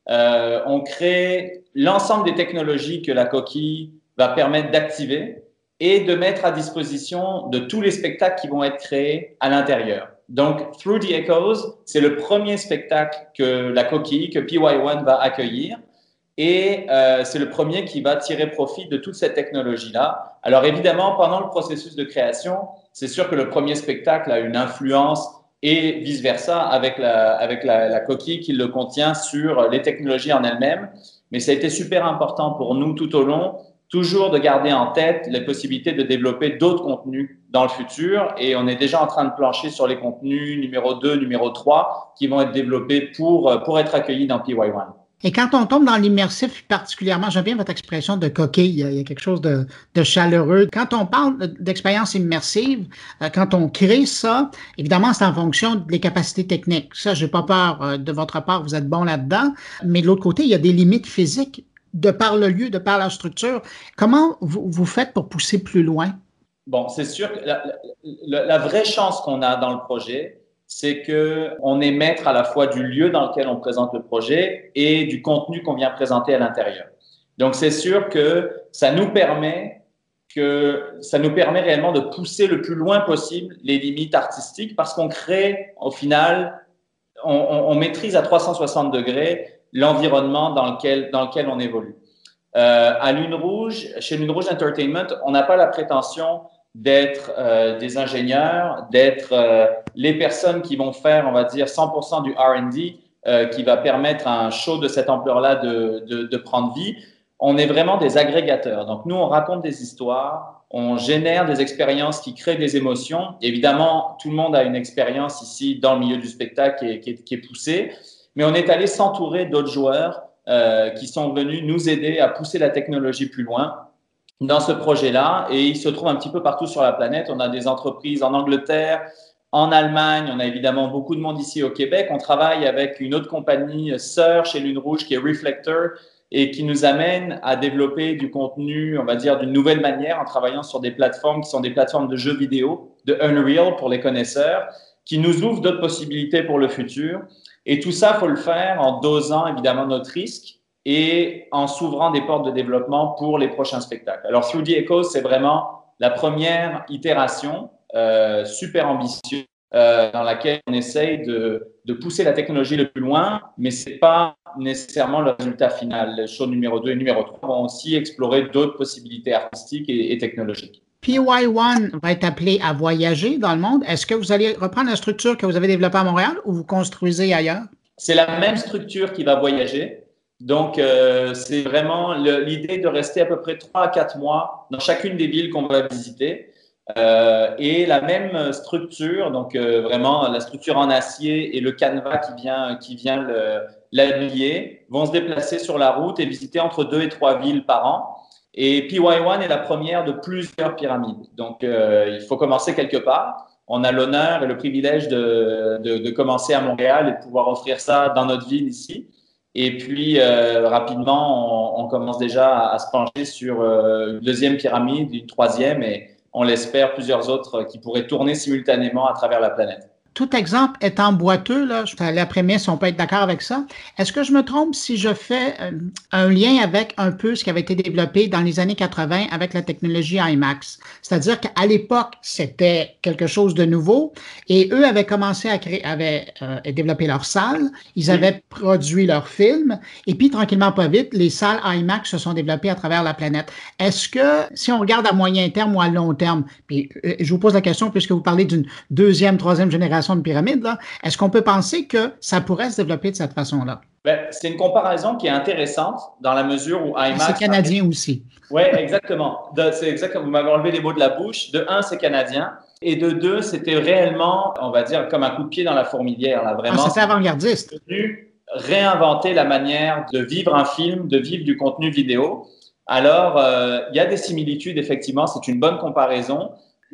euh, on crée l'ensemble des technologies que la coquille va permettre d'activer et de mettre à disposition de tous les spectacles qui vont être créés à l'intérieur. Donc, Through the Echoes, c'est le premier spectacle que la coquille, que PY1 va accueillir. Et euh, c'est le premier qui va tirer profit de toute cette technologie-là. Alors évidemment, pendant le processus de création, c'est sûr que le premier spectacle a une influence et vice-versa avec, la, avec la, la, coquille qui le contient sur les technologies en elles-mêmes. Mais ça a été super important pour nous tout au long toujours de garder en tête les possibilités de développer d'autres contenus dans le futur. Et on est déjà en train de plancher sur les contenus numéro 2, numéro 3 qui vont être développés pour, pour être accueillis dans PY1. Et quand on tombe dans l'immersif, particulièrement, j'aime bien votre expression de coquille, il y a quelque chose de, de chaleureux. Quand on parle d'expérience immersive, euh, quand on crée ça, évidemment, c'est en fonction des capacités techniques. Ça, j'ai pas peur euh, de votre part, vous êtes bon là-dedans. Mais de l'autre côté, il y a des limites physiques de par le lieu, de par la structure. Comment vous, vous faites pour pousser plus loin? Bon, c'est sûr que la, vraie chance qu'on a dans le projet, c'est que on est maître à la fois du lieu dans lequel on présente le projet et du contenu qu'on vient présenter à l'intérieur. Donc c'est sûr que ça nous permet que ça nous permet réellement de pousser le plus loin possible les limites artistiques parce qu'on crée au final, on, maîtrise à 360 degrés l'environnement dans lequel dans lequel on évolue. Euh, à Lune Rouge, chez Lune Rouge Entertainment, on n'a pas la prétention d'être euh, des ingénieurs, d'être euh, les personnes qui vont faire, on va dire, 100% du R&D euh, qui va permettre à un show de cette ampleur-là de, de, de, prendre vie. On est vraiment des agrégateurs. Donc, nous, on raconte des histoires, on génère des expériences qui créent des émotions. Évidemment, tout le monde a une expérience ici dans le milieu du spectacle qui est, qui est, qui est poussée, mais on est allé s'entourer d'autres joueurs euh, qui sont venus nous aider à pousser la technologie plus loin dans ce projet-là et il se trouve un petit peu partout sur la planète. On a des entreprises en Angleterre, en Allemagne, on a évidemment beaucoup de monde ici au Québec. On travaille avec une autre compagnie sœur chez Lune Rouge qui est Reflector et qui nous amène à développer du contenu, on va dire, d'une nouvelle manière en travaillant sur des plateformes qui sont des plateformes de jeux vidéo, de Unreal pour les connaisseurs, qui nous ouvrent d'autres possibilités pour le futur. Et tout ça, faut le faire en dosant évidemment notre risque et en s'ouvrant des portes de développement pour les prochains spectacles. Alors, 3D Echoes, c'est vraiment la première itération euh, super ambitieuse euh, dans laquelle on essaye de, de, pousser la technologie le plus loin, mais ce n'est pas nécessairement le résultat final. Les shows numéro 2 et numéro 3 vont aussi explorer d'autres possibilités artistiques et technologiques. PY1 va être appelé à voyager dans le monde. Est-ce que vous allez reprendre la structure que vous avez développée à Montréal ou vous construisez ailleurs? C'est la même structure qui va voyager. Donc, euh, c'est vraiment l'idée de rester à peu près 3 à 4 mois dans chacune des villes qu'on va visiter. Euh, et la même structure, donc euh, vraiment la structure en acier et le canevas qui vient, qui vient l'habiller, vont se déplacer sur la route et visiter entre 2 et 3 villes par an. Et PY1 est la première de plusieurs pyramides. Donc, euh, il faut commencer quelque part. On a l'honneur et le privilège de, de, de commencer à Montréal et de pouvoir offrir ça dans notre ville ici. Et puis, euh, rapidement, on, on, commence déjà à, se pencher sur euh, une deuxième pyramide, une troisième, et on l'espère plusieurs autres qui pourraient tourner simultanément à travers la planète tout exemple étant boiteux, là, la prémisse, on peut être d'accord avec ça. Est-ce que je me trompe si je fais euh, un lien avec un peu ce qui avait été développé dans les années 80 avec la technologie IMAX? C'est-à-dire qu'à l'époque, c'était quelque chose de nouveau et eux avaient commencé à créer, avaient euh, développé leur salle, ils avaient produit leurs films et puis tranquillement pas vite, les salles IMAX se sont développées à travers la planète. Est-ce que si on regarde à moyen terme ou à long terme, puis euh, je vous pose la question puisque vous parlez d'une deuxième, troisième génération de pyramide, est-ce qu'on peut penser que ça pourrait se développer de cette façon-là? Ben, c'est une comparaison qui est intéressante dans la mesure où IMAX. C'est canadien aussi. Oui, exactement. C'est exactement. Vous m'avez enlevé les mots de la bouche. De un, c'est canadien. Et de deux, c'était réellement, on va dire, comme un coup de pied dans la fourmilière. Là, vraiment. Ah, c'était avant-gardiste. réinventer la manière de vivre un film, de vivre du contenu vidéo. Alors, euh, il y a des similitudes, effectivement. C'est une bonne comparaison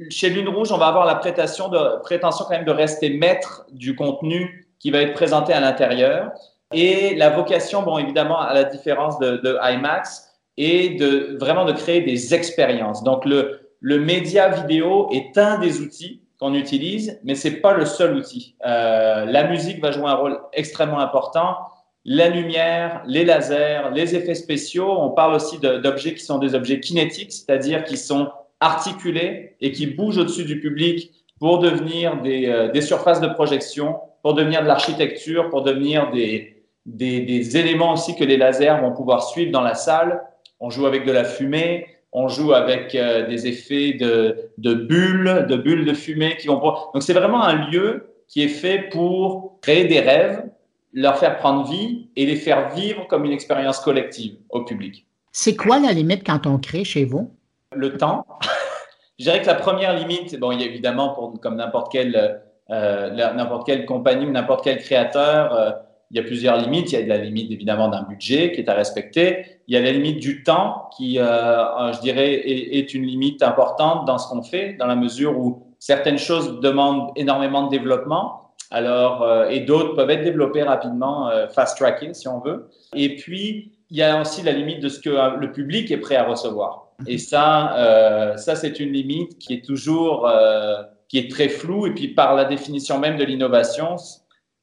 chez Lune Rouge, on va avoir la prétention, de, prétention quand même de rester maître du contenu qui va être présenté à l'intérieur. Et la vocation, bon, évidemment, à la différence de, de IMAX, est de vraiment de créer des expériences. Donc, le, le média vidéo est un des outils qu'on utilise, mais c'est pas le seul outil. Euh, la musique va jouer un rôle extrêmement important. La lumière, les lasers, les effets spéciaux. On parle aussi d'objets qui sont des objets kinétiques, c'est-à-dire qui sont articulés et qui bougent au-dessus du public pour devenir des, euh, des, surfaces de projection, pour devenir de l'architecture, pour devenir des, des, des, éléments aussi que les lasers vont pouvoir suivre dans la salle. On joue avec de la fumée, on joue avec euh, des effets de, de, bulles, de bulles de fumée qui vont. Donc c'est vraiment un lieu qui est fait pour créer des rêves, leur faire prendre vie et les faire vivre comme une expérience collective au public. C'est quoi la limite quand on crée chez vous? Le temps. Je dirais que la première limite, bon, il y a évidemment, pour, comme n'importe quelle, euh, n'importe quelle compagnie ou n'importe quel créateur, euh, il y a plusieurs limites. Il y a la limite évidemment d'un budget qui est à respecter. Il y a la limite du temps qui, euh, je dirais, est, est, une limite importante dans ce qu'on fait, dans la mesure où certaines choses demandent énormément de développement, alors et d'autres peuvent être développées rapidement, fast tracking si on veut. Et puis il y a aussi la limite de ce que le public est prêt à recevoir. Et ça, euh, ça c'est une limite qui est toujours, euh, qui est très floue et puis par la définition même de l'innovation,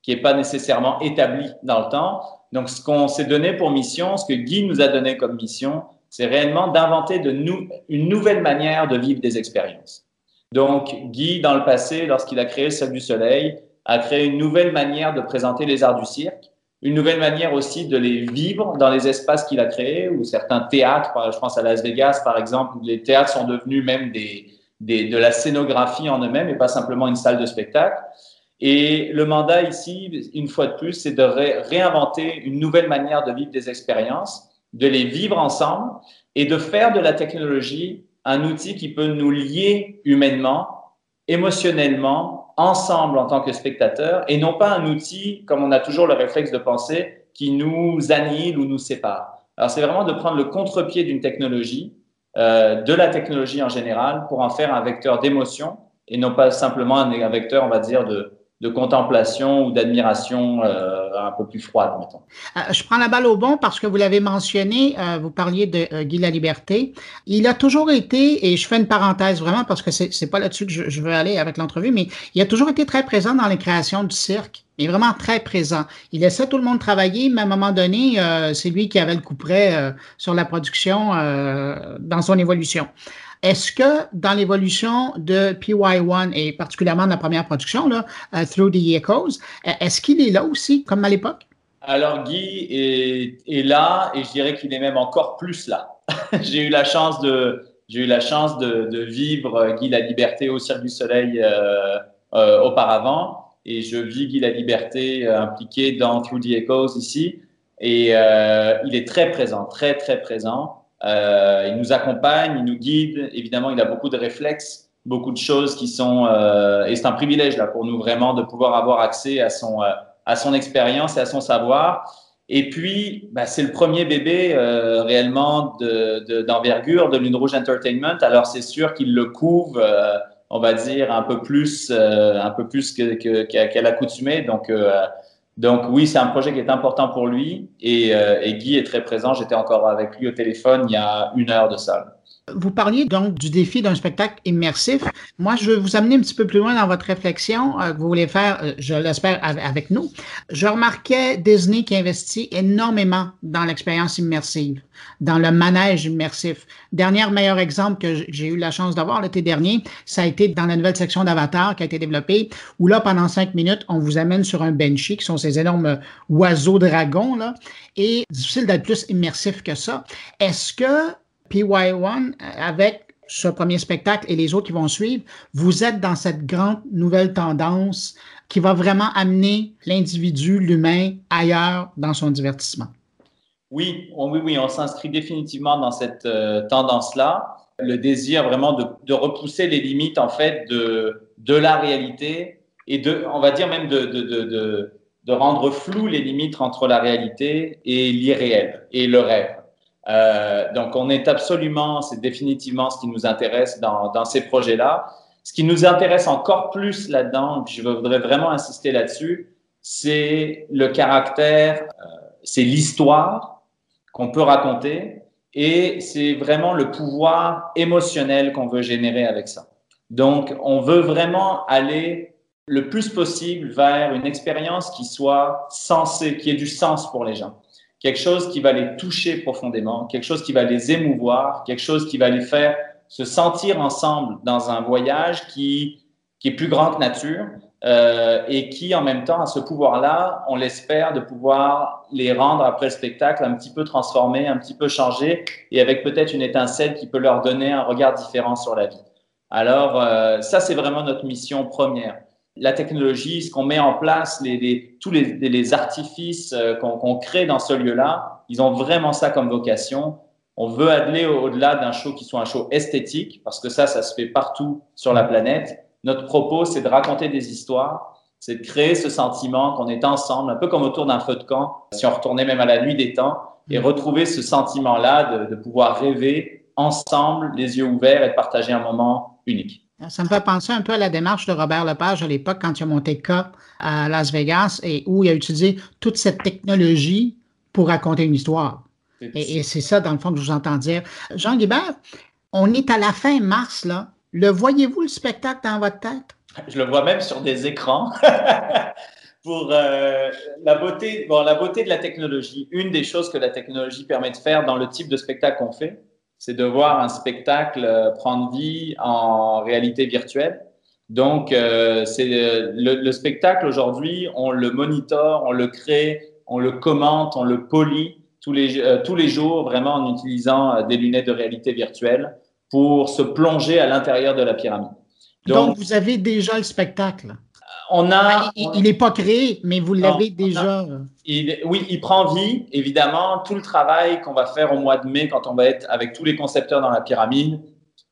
qui n'est pas nécessairement établie dans le temps. Donc, ce qu'on s'est donné pour mission, ce que Guy nous a donné comme mission, c'est réellement d'inventer nou une nouvelle manière de vivre des expériences. Donc, Guy, dans le passé, lorsqu'il a créé le Cirque du Soleil, a créé une nouvelle manière de présenter les arts du cirque une nouvelle manière aussi de les vivre dans les espaces qu'il a créés, ou certains théâtres, je pense à Las Vegas par exemple, où les théâtres sont devenus même des de la scénographie en eux-mêmes et pas simplement une salle de spectacle. Et le mandat ici, une fois de plus, c'est de réinventer une nouvelle manière de vivre des expériences, de les vivre ensemble et de faire de la technologie un outil qui peut nous lier humainement, émotionnellement, ensemble en tant que spectateurs et non pas un outil, comme on a toujours le réflexe de penser, qui nous annihile ou nous sépare. Alors c'est vraiment de prendre le contre-pied d'une technologie, euh, de la technologie en général, pour en faire un vecteur d'émotion et non pas simplement un, vecteur, on va dire, de, de contemplation ou d'admiration euh, un peu plus froide, mettons. Euh, je prends la balle au bon parce que vous l'avez mentionné, euh, vous parliez de euh, Guy Liberté. Il a toujours été, et je fais une parenthèse vraiment parce que c'est, c'est pas là-dessus que je, veux aller avec l'entrevue, mais il a toujours été très présent dans les créations du cirque. Est vraiment très présent. Il laissait tout le monde travailler, mais à un moment donné, euh, c'est lui qui avait le coup près sur la production dans son évolution. Est-ce que dans l'évolution de PY1 et particulièrement dans la première production, là, uh, Through the Echoes, est-ce qu'il est là aussi, comme à l'époque? Alors, Guy est, là et je dirais qu'il est même encore plus là. j'ai eu la chance de, j'ai eu la chance de, de, vivre Guy la Liberté au Cirque du Soleil euh, euh, auparavant et je vis Guy la Liberté euh, impliqué dans Through the Echoes ici et euh, il est très présent, très très présent. Euh, il nous accompagne, il nous guide. Évidemment, il a beaucoup de réflexes, beaucoup de choses qui sont. Euh, et c'est un privilège là pour nous vraiment de pouvoir avoir accès à son euh, à son expérience et à son savoir. Et puis, bah, c'est le premier bébé euh, réellement d'envergure de, de, Lune Rouge Entertainment. Alors, c'est sûr qu'il le couvre, euh, on va dire, un peu plus, un peu plus qu'à que, qu l'accoutumée. Donc, donc oui, c'est un projet qui est important pour lui et, euh, et Guy est très présent. J'étais encore avec lui au téléphone il y a une heure de ça. Vous parliez donc du défi d'un spectacle immersif. Moi, je veux vous amener un petit peu plus loin dans votre réflexion euh, que vous voulez faire, euh, je l'espère, avec nous. Je remarquais Disney qui investit énormément dans l'expérience immersive, dans le manège immersif. Dernier meilleur exemple que j'ai eu la chance d'avoir l'été dernier, ça a été dans la nouvelle section d'Avatar qui a été développée, où là, pendant cinq minutes, on vous amène sur un Banshee, qui sont ces énormes oiseaux dragons, là, et difficile d'être plus immersif que ça. Est-ce que PY1 avec ce premier spectacle et les autres qui vont suivre, vous êtes dans cette grande nouvelle tendance qui va vraiment amener l'individu, l'humain, ailleurs dans son divertissement. Oui, on, oui, oui, on s'inscrit définitivement dans cette euh, tendance-là. Le désir vraiment de, repousser les limites en fait de, la réalité et de, on va dire même de, de rendre flou les limites entre la réalité et l'irréel et le rêve. Euh, donc, on est absolument, c'est définitivement ce qui nous intéresse dans, dans ces projets-là. Ce qui nous intéresse encore plus là-dedans, je voudrais vraiment insister là-dessus, c'est le caractère, euh, c'est l'histoire qu'on peut raconter et c'est vraiment le pouvoir émotionnel qu'on veut générer avec ça. Donc, on veut vraiment aller le plus possible vers une expérience qui soit sensée, qui ait du sens pour les gens quelque chose qui va les toucher profondément, quelque chose qui va les émouvoir, quelque chose qui va les faire se sentir ensemble dans un voyage qui, qui est plus grand que nature euh, et qui, en même temps, a ce pouvoir-là, on l'espère, de pouvoir les rendre après le spectacle un petit peu transformés, un petit peu changés et avec peut-être une étincelle qui peut leur donner un regard différent sur la vie. Alors, euh, ça, c'est vraiment notre mission première la technologie, ce qu'on met en place, les, les tous les, les, artifices euh, qu'on qu crée dans ce lieu-là, ils ont vraiment ça comme vocation. On veut aller au-delà d'un show qui soit un show esthétique, parce que ça, ça se fait partout sur la planète. Notre propos, c'est de raconter des histoires, c'est de créer ce sentiment qu'on est ensemble, un peu comme autour d'un feu de camp, si on retournait même à la nuit des temps, et retrouver ce sentiment-là de, de pouvoir rêver ensemble, les yeux ouverts, et de partager un moment unique. Ça me fait penser un peu à la démarche de Robert Lepage à l'époque quand il a monté K à Las Vegas et où il a utilisé toute cette technologie pour raconter une histoire. Et, c'est ça, dans le fond, que je vous entends dire. Jean Guibert, on est à la fin mars, là. Le voyez-vous, le spectacle, dans votre tête? Je le vois même sur des écrans. Pour euh, la, beauté, bon, la beauté de la technologie, une des choses que la technologie permet de faire dans le type de spectacle qu'on fait, c'est de voir un spectacle euh, prendre vie en réalité virtuelle. Donc, euh, c'est le, le, spectacle aujourd'hui, on le monitore, on le crée, on le commente, on le polie tous les, euh, tous les jours, vraiment en utilisant euh, des lunettes de réalité virtuelle pour se plonger à l'intérieur de la pyramide. Donc, vous avez déjà le spectacle? On a, il n'est pas créé, mais vous l'avez déjà. il, oui, il prend vie. Évidemment, tout le travail qu'on va faire au mois de mai, quand on va être avec tous les concepteurs dans la pyramide,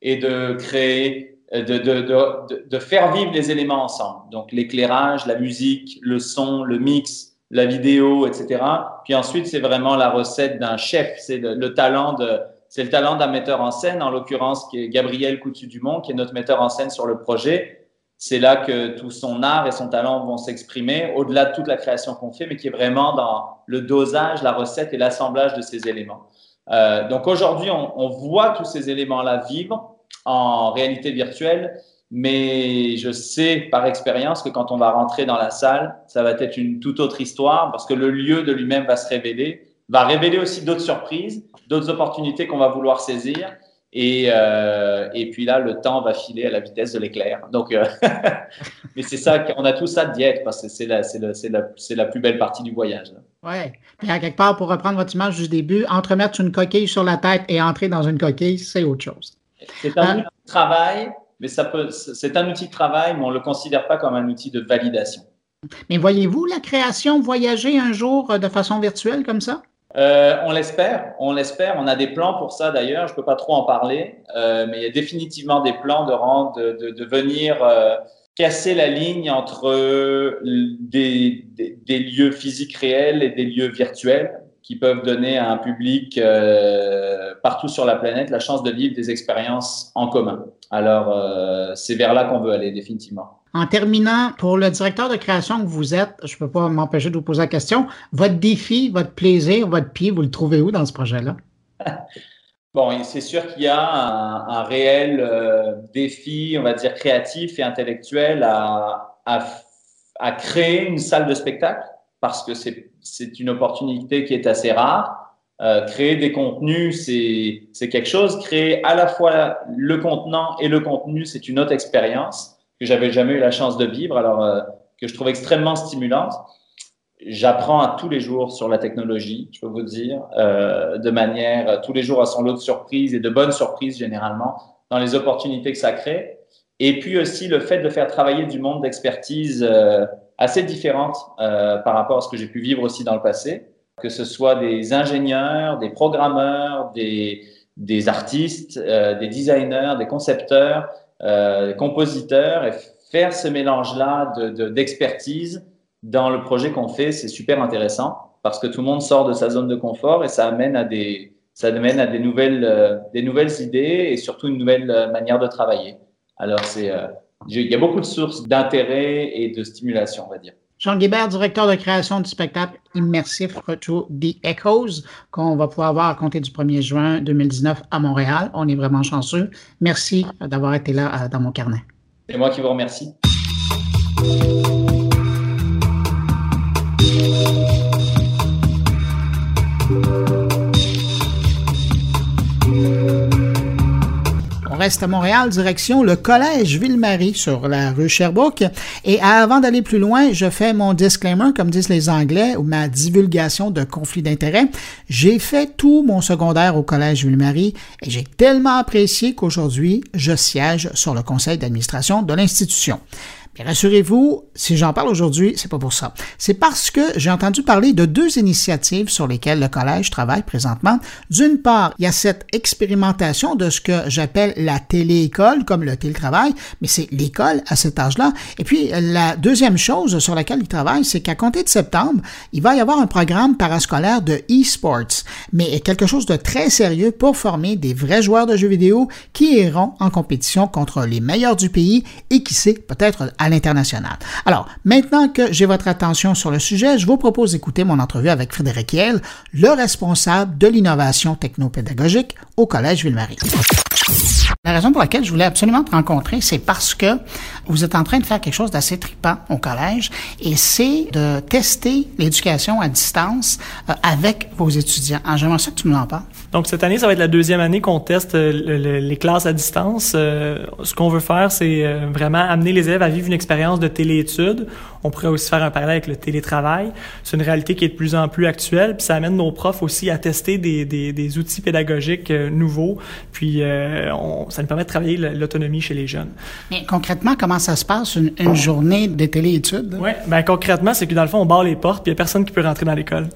et de créer, de, de, de, de faire vivre les éléments ensemble. Donc l'éclairage, la musique, le son, le mix, la vidéo, etc. Puis ensuite, c'est vraiment la recette d'un chef. C'est le, talent de, c'est le talent d'un metteur en scène, en l'occurrence qui est Gabriel Coutu-Dumont, qui est notre metteur en scène sur le projet. C'est là que tout son art et son talent vont s'exprimer, au-delà de toute la création qu'on fait, mais qui est vraiment dans le dosage, la recette et l'assemblage de ces éléments. Euh, donc aujourd'hui, on, on voit tous ces éléments-là vivre en réalité virtuelle mais je sais par expérience que quand on va rentrer dans la salle, ça va être une toute autre histoire parce que le lieu de lui-même va se révéler, va révéler aussi d'autres surprises, d'autres opportunités qu'on va vouloir saisir. Et, euh, et puis là, le temps va filer à la vitesse de l'éclair. Donc, euh, mais c'est ça, on a tout ça de diète parce que c'est la, c'est, la, c'est, la, c'est la plus belle partie du voyage. Oui. Puis à quelque part, pour reprendre votre image du début, entremettre une coquille sur la tête et entrer dans une coquille, c'est autre chose. C'est un hein? travail mais ça peut, c'est un outil de travail, mais on ne le considère pas comme un outil de validation. Mais voyez-vous la création voyager un jour euh, de façon virtuelle comme ça? Euh, on l'espère, on l'espère. On a des plans pour ça d'ailleurs. Je ne peux pas trop en parler, euh, mais il y a définitivement des plans de rendre, de, de, venir casser la ligne entre des, des, des, lieux physiques réels et des lieux virtuels qui peuvent donner à un public euh, partout sur la planète la chance de vivre des expériences en commun. Alors, euh, c'est vers là qu'on veut aller définitivement. En terminant, pour le directeur de création que vous êtes, je ne peux pas m'empêcher de vous poser la question, votre défi, votre plaisir, votre pied, vous le trouvez où dans ce projet-là? bon, c'est sûr qu'il y a un, réel euh, défi, on va dire, créatif et intellectuel à créer une salle de spectacle parce que c'est une opportunité qui est assez rare. Euh, créer des contenus, c'est quelque chose. Créer à la fois le contenant et le contenu, c'est une autre expérience que j'avais jamais eu la chance de vivre, alors euh, que je trouve extrêmement stimulante. J'apprends à tous les jours sur la technologie, je peux vous dire, euh, de manière tous les jours à son lot de surprises et de bonnes surprises généralement dans les opportunités que ça crée. Et puis aussi le fait de faire travailler du monde d'expertise euh, assez différente euh, par rapport à ce que j'ai pu vivre aussi dans le passé, que ce soit des ingénieurs, des programmeurs, des, des artistes, euh, des designers, des concepteurs, euh, des compositeurs, et faire ce mélange-là d'expertise de, dans le projet qu'on fait, c'est super intéressant parce que tout le monde sort de sa zone de confort et ça amène à des, ça amène à des nouvelles, euh, des nouvelles idées et surtout une nouvelle euh, manière de travailler. Alors c'est euh, il y a beaucoup de sources d'intérêt et de stimulation, on va dire. Jean Guibert, directeur de création du spectacle immersif Retro The Echoes, qu'on va pouvoir voir à compter du 1er juin 2019 à Montréal. On est vraiment chanceux. Merci d'avoir été là euh, dans mon carnet. C'est moi qui vous remercie. Reste à Montréal, direction le Collège Ville-Marie sur la rue Sherbrooke. Et avant d'aller plus loin, je fais mon disclaimer, comme disent les Anglais, ou ma divulgation de conflit d'intérêts. J'ai fait tout mon secondaire au Collège Ville-Marie et j'ai tellement apprécié qu'aujourd'hui, je siège sur le conseil d'administration de l'institution. Puis rassurez-vous, si j'en parle aujourd'hui, c'est pas pour ça. C'est parce que j'ai entendu parler de deux initiatives sur lesquelles le collège travaille présentement. D'une part, il y a cette expérimentation de ce que j'appelle la téléécole, comme le télétravail, mais c'est l'école à cet âge-là. Et puis, la deuxième chose sur laquelle il travaille, c'est qu'à compter de septembre, il va y avoir un programme parascolaire de e-sports, mais quelque chose de très sérieux pour former des vrais joueurs de jeux vidéo qui iront en compétition contre les meilleurs du pays et qui sait, peut-être l'international. Alors, maintenant que j'ai votre attention sur le sujet, je vous propose d'écouter mon entrevue avec Frédéric Hiel, le responsable de l'innovation technopédagogique au Collège Ville-Marie. La raison pour laquelle je voulais absolument te rencontrer, c'est parce que vous êtes en train de faire quelque chose d'assez tripant au collège et c'est de tester l'éducation à distance euh, avec vos étudiants. J'aimerais ça que tu nous en parles. Donc cette année, ça va être la deuxième année qu'on teste euh, les classes à distance. Euh, ce qu'on veut faire, c'est vraiment amener les élèves à vivre une expérience de téléétude. On pourrait aussi faire un parallèle avec le télétravail. C'est une réalité qui est de plus en plus actuelle, puis ça amène nos profs aussi à tester des, des, des outils pédagogiques nouveaux, puis on, ça nous permet de travailler l'autonomie chez les jeunes. Mais concrètement, comment ça se passe une, une journée de téléétudes? Oui, ben concrètement, c'est que dans le fond, on barre les portes, puis il n'y a personne qui peut rentrer dans l'école.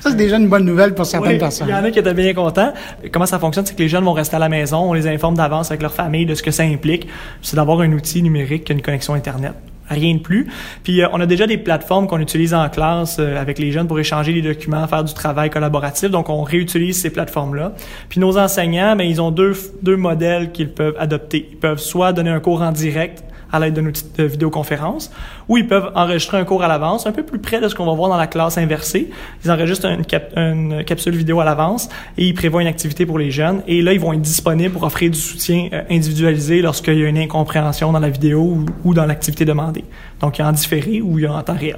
ça, c'est déjà une bonne nouvelle pour certaines personnes. Il y en a qui étaient bien contents. Comment ça fonctionne, c'est que les jeunes vont rester à la maison, on les informe d'avance avec leur famille de ce que ça implique. C'est d'avoir un outil numérique qui a une connexion Internet rien de plus. Puis euh, on a déjà des plateformes qu'on utilise en classe euh, avec les jeunes pour échanger les documents, faire du travail collaboratif. Donc on réutilise ces plateformes-là. Puis nos enseignants, ben ils ont deux deux modèles qu'ils peuvent adopter. Ils peuvent soit donner un cours en direct à l'aide d'un outil de vidéoconférence, ou ils peuvent enregistrer un cours à l'avance, un peu plus près de ce qu'on va voir dans la classe inversée. Ils enregistrent une, une capsule vidéo à l'avance et ils prévoient une activité pour les jeunes. Et là, ils vont être disponibles pour offrir du soutien euh, individualisé lorsqu'il y a une incompréhension dans la vidéo ou, dans l'activité demandée. Donc, il y a en différé ou il y a en temps réel.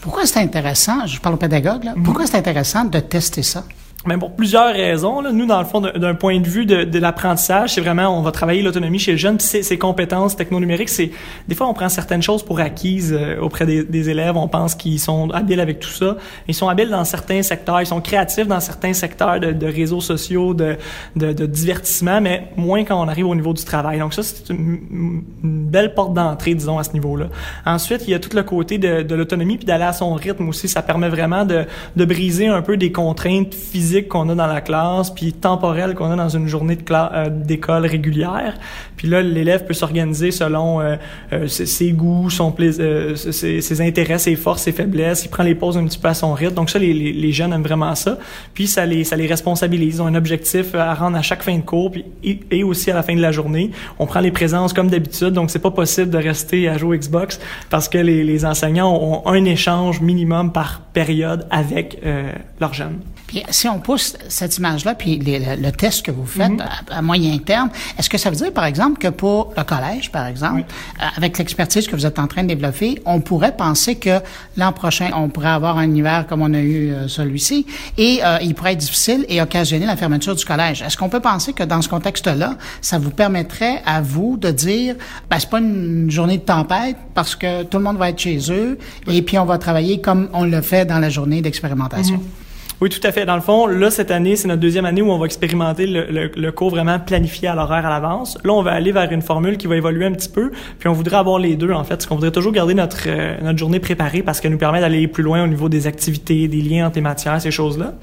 Pourquoi c'est intéressant, je parle au pédagogue, là, pourquoi c'est intéressant de tester ça? Mais pour plusieurs raisons. Là. Nous, dans le fond, d'un point de vue de, de l'apprentissage, c'est vraiment, on va travailler l'autonomie chez le jeune, puis ses, compétences technonumériques, c'est des fois, on prend certaines choses pour acquises euh, auprès des, des, élèves. On pense qu'ils sont habiles avec tout ça. Ils sont habiles dans certains secteurs, ils sont créatifs dans certains secteurs de, de réseaux sociaux, de, de, de, divertissement, mais moins quand on arrive au niveau du travail. Donc ça, c'est une, belle porte d'entrée, disons, à ce niveau-là. Ensuite, il y a tout le côté de l'autonomie, puis d'aller à son rythme aussi. Ça permet vraiment de, de briser un peu des contraintes physiques qu'on a dans la classe, puis temporel qu'on a dans une journée euh, d'école régulière. Puis là, l'élève peut s'organiser selon euh, euh, ses, goûts, ses, intérêts, ses forces, ses faiblesses. Il prend les pauses un petit peu à son rythme. Donc ça, les, jeunes aiment vraiment ça. Puis ça les, responsabilise. Ils ont un objectif à rendre à chaque fin de cours, et, aussi à la fin de la journée. On prend les présences comme d'habitude, donc c'est pas possible de rester à jouer Xbox parce que les enseignants ont un échange minimum par période avec leurs jeunes. Puis si on pousse cette image-là, puis le, test que vous faites mhm. à, moyen terme, est-ce que ça veut dire, par exemple, que pour le collège, par exemple, euh, avec l'expertise que vous êtes en train de développer, on pourrait penser que l'an prochain, on pourrait avoir un hiver comme on a eu euh, celui-ci, et euh, il pourrait être difficile et occasionner la fermeture du collège. Est-ce qu'on peut penser que dans ce contexte-là, ça vous permettrait à vous de dire, ben, c'est pas une journée de tempête parce que tout le monde va être chez eux, et puis on va travailler comme on le fait dans la journée d'expérimentation? Mhm. Oui, tout à fait. Dans le fond, là, cette année, c'est notre deuxième année où on va expérimenter le, le, cours vraiment planifié à l'horaire à l'avance. Là, on va aller vers une formule qui va évoluer un petit peu, puis on voudrait avoir les deux, en fait. Parce qu'on voudrait toujours garder notre, euh, notre journée préparée parce qu'elle nous permet d'aller plus loin au niveau des activités, des liens entre les matières, ces choses-là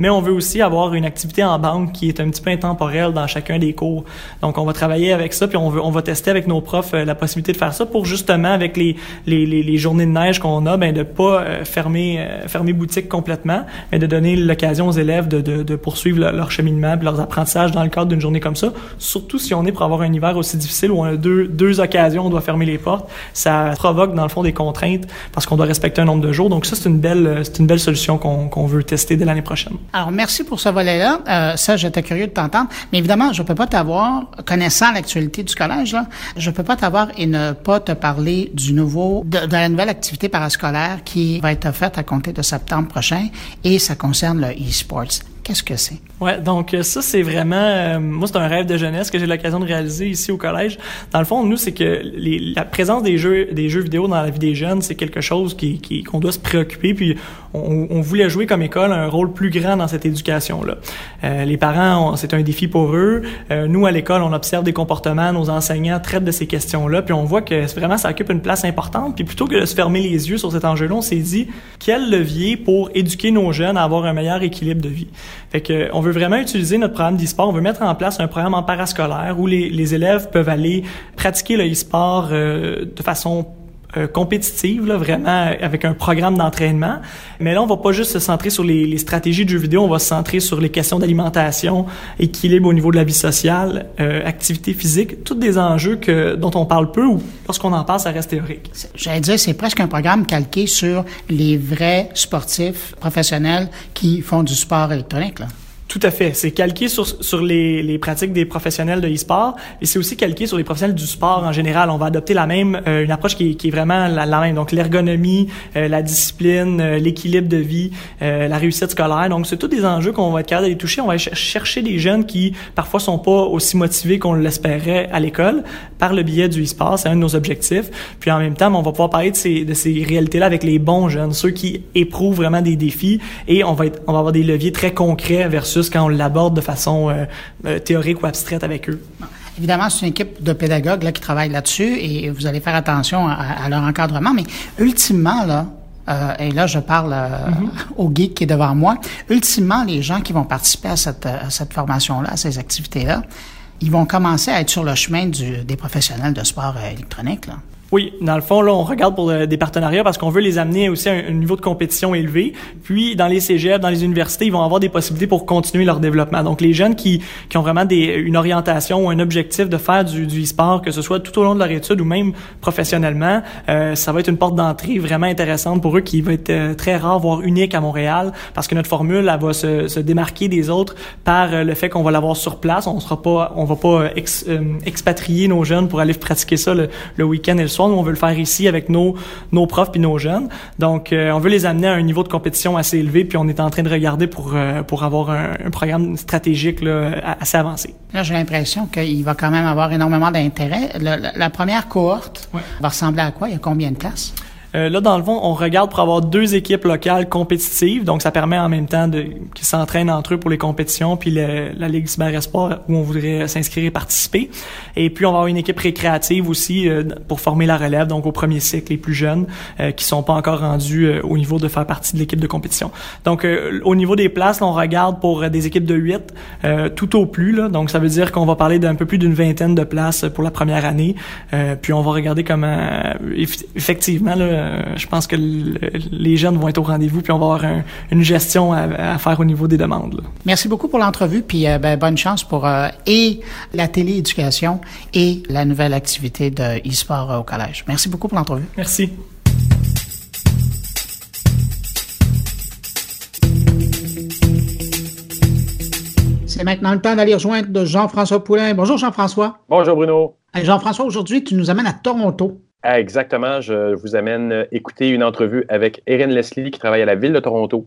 mais on veut aussi avoir une activité en banque qui est un petit peu intemporelle dans chacun des cours. Donc, on va travailler avec ça, puis on, veut, on va tester avec nos profs euh, la possibilité de faire ça pour justement, avec les, les, les, journées de neige qu'on a, ben de pas euh, fermer, euh, fermer boutique complètement, mais de donner l'occasion aux élèves de, de, de poursuivre leur, cheminement puis leurs apprentissages dans le cadre d'une journée comme ça. Surtout si on est pour avoir un hiver aussi difficile où on a deux, deux occasions, on doit fermer les portes. Ça provoque, dans le fond, des contraintes parce qu'on doit respecter un nombre de jours. Donc, ça, c'est une belle, c'est une belle solution qu'on qu'on veut tester dès l'année prochaine. Alors, merci pour ce volet-là. Euh, ça, j'étais curieux de t'entendre. Mais évidemment, je peux pas t'avoir, connaissant l'actualité du collège, là, je peux pas t'avoir et ne pas te parler du nouveau, de, de la nouvelle activité parascolaire qui va être faite à compter de septembre prochain et ça concerne le e-sports. Qu'est-ce que c'est? Ouais, donc euh, ça, c'est vraiment... Euh, moi, c'est un rêve de jeunesse que j'ai l'occasion de réaliser ici au collège. Dans le fond, nous, c'est que la présence des jeux des jeux vidéo dans la vie des jeunes, c'est quelque chose qui qu'on doit se préoccuper. Puis on, voulait jouer comme école un rôle plus grand dans cette éducation-là. Euh, les parents, c'est un défi pour eux. Nous, à l'école, on observe des comportements, nos enseignants traitent de ces questions-là, puis on voit que vraiment, ça occupe une place importante. Puis plutôt que de se fermer les yeux sur cet enjeu-là, on s'est dit, quel levier pour éduquer nos jeunes à avoir un meilleur équilibre de vie? Fait que, on veut vraiment utiliser notre programme d'e-sport. On veut mettre en place un programme en parascolaire où les, élèves peuvent aller pratiquer le e-sport euh, de façon euh, compétitive, là, vraiment avec un programme d'entraînement. Mais là, on va pas juste se centrer sur les, les, stratégies de jeux vidéo, on va se centrer sur les questions d'alimentation, équilibre au niveau de la vie sociale, euh, activité physique, tous des enjeux que, dont on parle peu ou lorsqu'on en parle, ça reste théorique. J'allais dire, c'est presque un programme calqué sur les vrais sportifs professionnels qui font du sport électronique. Là. Tout à fait. C'est calqué sur, sur les, les pratiques des professionnels de e-sport et c'est aussi calqué sur les professionnels du sport en général. On va adopter la même, euh, une approche qui qui est vraiment la, la, même. Donc, l'ergonomie, euh, la discipline, euh, l'équilibre de vie, la réussite scolaire. Donc, c'est tous des enjeux qu'on va être capable d'aller toucher. On va chercher des jeunes qui, parfois, sont pas aussi motivés qu'on l'espérait à l'école par le biais du e-sport. C'est un de nos objectifs. Puis, en même temps, on va pouvoir parler de ces, de ces réalités-là avec les bons jeunes, ceux qui éprouvent vraiment des défis et on va, être, on va avoir des leviers très concrets versus quand on l'aborde de façon euh, euh, théorique ou abstraite avec eux. Évidemment, c'est une équipe de pédagogues là, qui travaillent là-dessus et vous allez faire attention à, leur encadrement. Mais ultimement, là, euh, et là, je parle mm-hmm. au geek qui est devant moi. Ultimement, les gens qui vont participer à cette, à cette formation-là, à ces activités-là, ils vont commencer à être sur le chemin du, des professionnels de sport électronique. Là. Oui, dans le fond, là, on regarde pour euh, des partenariats parce qu'on veut les amener aussi à un, niveau de compétition élevé. Puis, dans les cégep, dans les universités, ils vont avoir des possibilités pour continuer leur développement. Donc, les jeunes qui, qui ont vraiment des, une orientation ou un objectif de faire du, du e-sport, que ce soit tout au long de leur étude ou même professionnellement, euh, ça va être une porte d'entrée vraiment intéressante pour eux qui va être euh, très rare, voire unique à Montréal, parce que notre formule, elle va se, se démarquer des autres par le fait qu'on va l'avoir sur place. On sera pas, on va pas expatrier nos jeunes pour aller pratiquer ça le, le week-end et le soir nous, on veut le faire ici avec nos, nos profs puis nos jeunes. Donc, euh, on veut les amener à un niveau de compétition assez élevé, puis on est en train de regarder pour, euh, pour avoir un, programme stratégique là, assez avancé. Là, j'ai l'impression qu'il va quand même avoir énormément d'intérêt. La, première cohorte va ressembler à quoi? Il y a combien de classes? Euh, là, dans le fond, on regarde pour avoir deux équipes locales compétitives, donc ça permet en même temps de qu'ils s'entraînent entre eux pour les compétitions, puis la Ligue Cyber Espoir où on voudrait s'inscrire et participer. Et puis on va avoir une équipe récréative aussi euh, pour former la relève, donc au premier cycle les plus jeunes euh, qui sont pas encore rendus euh, au niveau de faire partie de l'équipe de compétition. Donc au niveau des places, on regarde pour des équipes de 8 tout au plus. Là, donc ça veut dire qu'on va parler d'un peu plus d'une vingtaine de places pour la première année. puis on va regarder comment effectivement euh, je pense que les jeunes vont être au rendez-vous, puis on va avoir une gestion à, faire au niveau des demandes. Merci beaucoup pour l'entrevue, puis euh, ben, bonne chance pour euh, et la télééducation et la nouvelle activité de e-sport au collège. Merci beaucoup pour l'entrevue. Merci. C'est maintenant le temps d'aller rejoindre Jean-François Poulain. Bonjour Jean-François. Bonjour Bruno. Jean-François, aujourd'hui, tu nous amènes à Toronto. Ah, exactement. Je vous amène euh, écouter une entrevue avec Erin Leslie qui travaille à la ville de Toronto.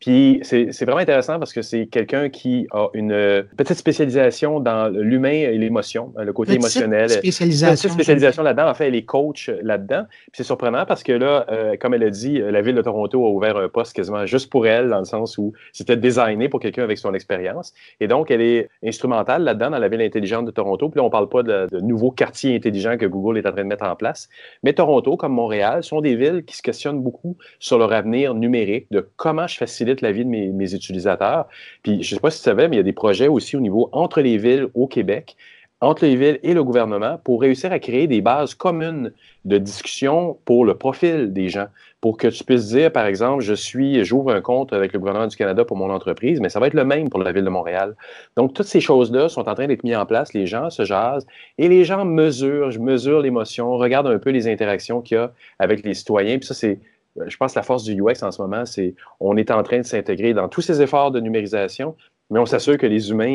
Puis c'est vraiment intéressant parce que c'est quelqu'un qui a une euh, petite spécialisation dans l'humain et l'émotion, euh, le côté petite émotionnel. Spécialisation. Petite spécialisation là-dedans. En fait, elle est coach là-dedans. Puis c'est surprenant parce que là, comme elle a dit, la ville de Toronto a ouvert un poste quasiment juste pour elle, dans le sens où c'était designé pour quelqu'un avec son expérience. Et donc, elle est instrumentale là-dedans dans la ville intelligente de Toronto. Puis là, on parle pas de, de nouveaux quartiers intelligents que Google est en train de mettre en place. Mais Toronto, comme Montréal, sont des villes qui se questionnent beaucoup sur leur avenir numérique, de comment je facilite la vie de mes, utilisateurs. Puis, je ne sais pas si tu savais, mais il y a des projets aussi au niveau entre les villes au Québec entre les villes et le gouvernement pour réussir à créer des bases communes de discussion pour le profil des gens, pour que tu puisses dire, par exemple, je suis, j'ouvre un compte avec le gouvernement du Canada pour mon entreprise, mais ça va être le même pour la ville de Montréal. Donc, toutes ces choses-là sont en train d'être mises en place, les gens se jasent et les gens mesurent, je mesure l'émotion, regardent un peu les interactions qu'il y a avec les citoyens. Puis ça, c'est, je pense, la force du UX en ce moment, c'est on est en train de s'intégrer dans tous ces efforts de numérisation, mais on s'assure que les humains,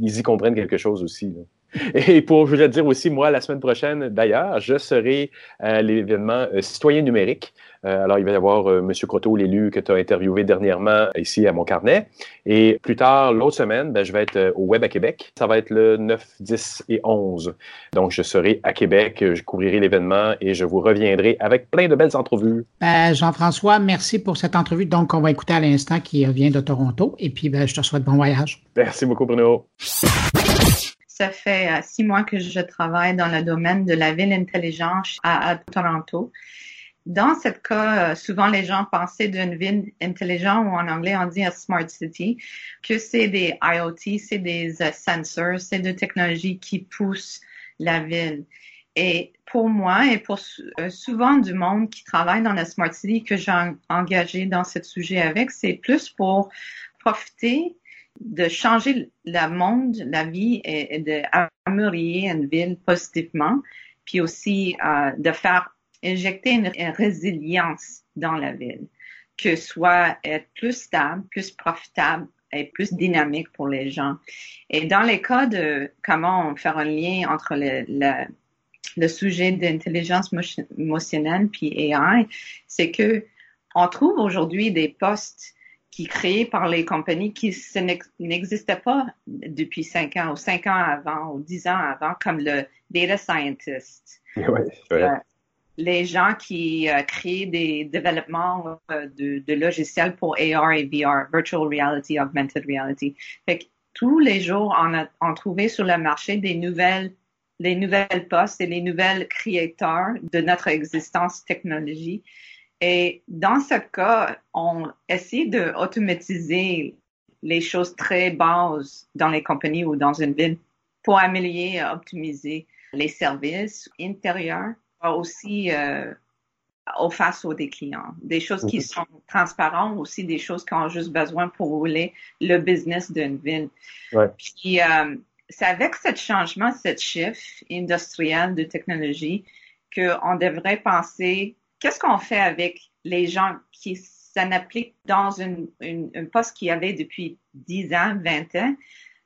ils, y comprennent quelque chose aussi. Et pour, je voulais dire aussi, moi, la semaine prochaine, d'ailleurs, je serai à l'événement euh, Citoyen numérique Euh, alors, il va y avoir euh, M. Croteau, l'élu que tu as interviewé dernièrement ici à mon carnet. Et plus tard, l'autre semaine, ben, je vais être euh, au Web à Québec. Ça va être le 9, 10 et 11. Donc, je serai à Québec, je couvrirai l'événement et je vous reviendrai avec plein de belles entrevues. Ben, Jean-François, merci pour cette entrevue. Donc, on va écouter à l'instant qui vient de Toronto. Et puis, ben, je te souhaite bon voyage. Merci beaucoup, Bruno. Ça fait six mois que je travaille dans le domaine de la ville intelligente à Toronto. Dans ce cas, euh, souvent les gens pensaient d'une ville intelligente ou en anglais on dit smart city, que c'est des IoT, c'est des euh, sensors, c'est des technologies qui poussent la ville. Et pour moi et pour euh, souvent du monde qui travaille dans la smart city que j'ai engagé dans ce sujet avec, c'est plus pour profiter de changer le monde, la vie et, d'améliorer une ville positivement, puis aussi de faire injecter une, résilience dans la ville, que soit être plus stable, plus profitable et plus dynamique pour les gens. Et dans les cas de comment faire un lien entre le, le, le sujet d'intelligence émotionnelle puis AI, c'est que on trouve aujourd'hui des postes qui créés par les compagnies qui n'existaient pas depuis cinq ans ou cinq ans avant ou dix ans avant, comme le data scientist. Ouais, les gens qui euh, créent des développements euh, de, logiciels pour AR et VR, Virtual Reality, Augmented Reality. Fait que tous les jours, on a on trouvé sur le marché des nouvelles les nouvelles postes et les nouvelles créateurs de notre existence technologie. Et dans ce cas, on essaie d'automatiser les choses très bases dans les compagnies ou dans une ville pour améliorer et optimiser les services intérieurs aussi euh, au face aux des clients. Des choses qui sont transparentes, aussi des choses qui ont juste besoin pour rouler le business d'une ville. Puis, euh, c'est avec ce changement, ce shift industriel de technologie qu'on devrait penser qu'est-ce qu'on fait avec les gens qui s'en appliquent dans une, une, un poste qu'il y avait depuis 10 ans, 20 ans,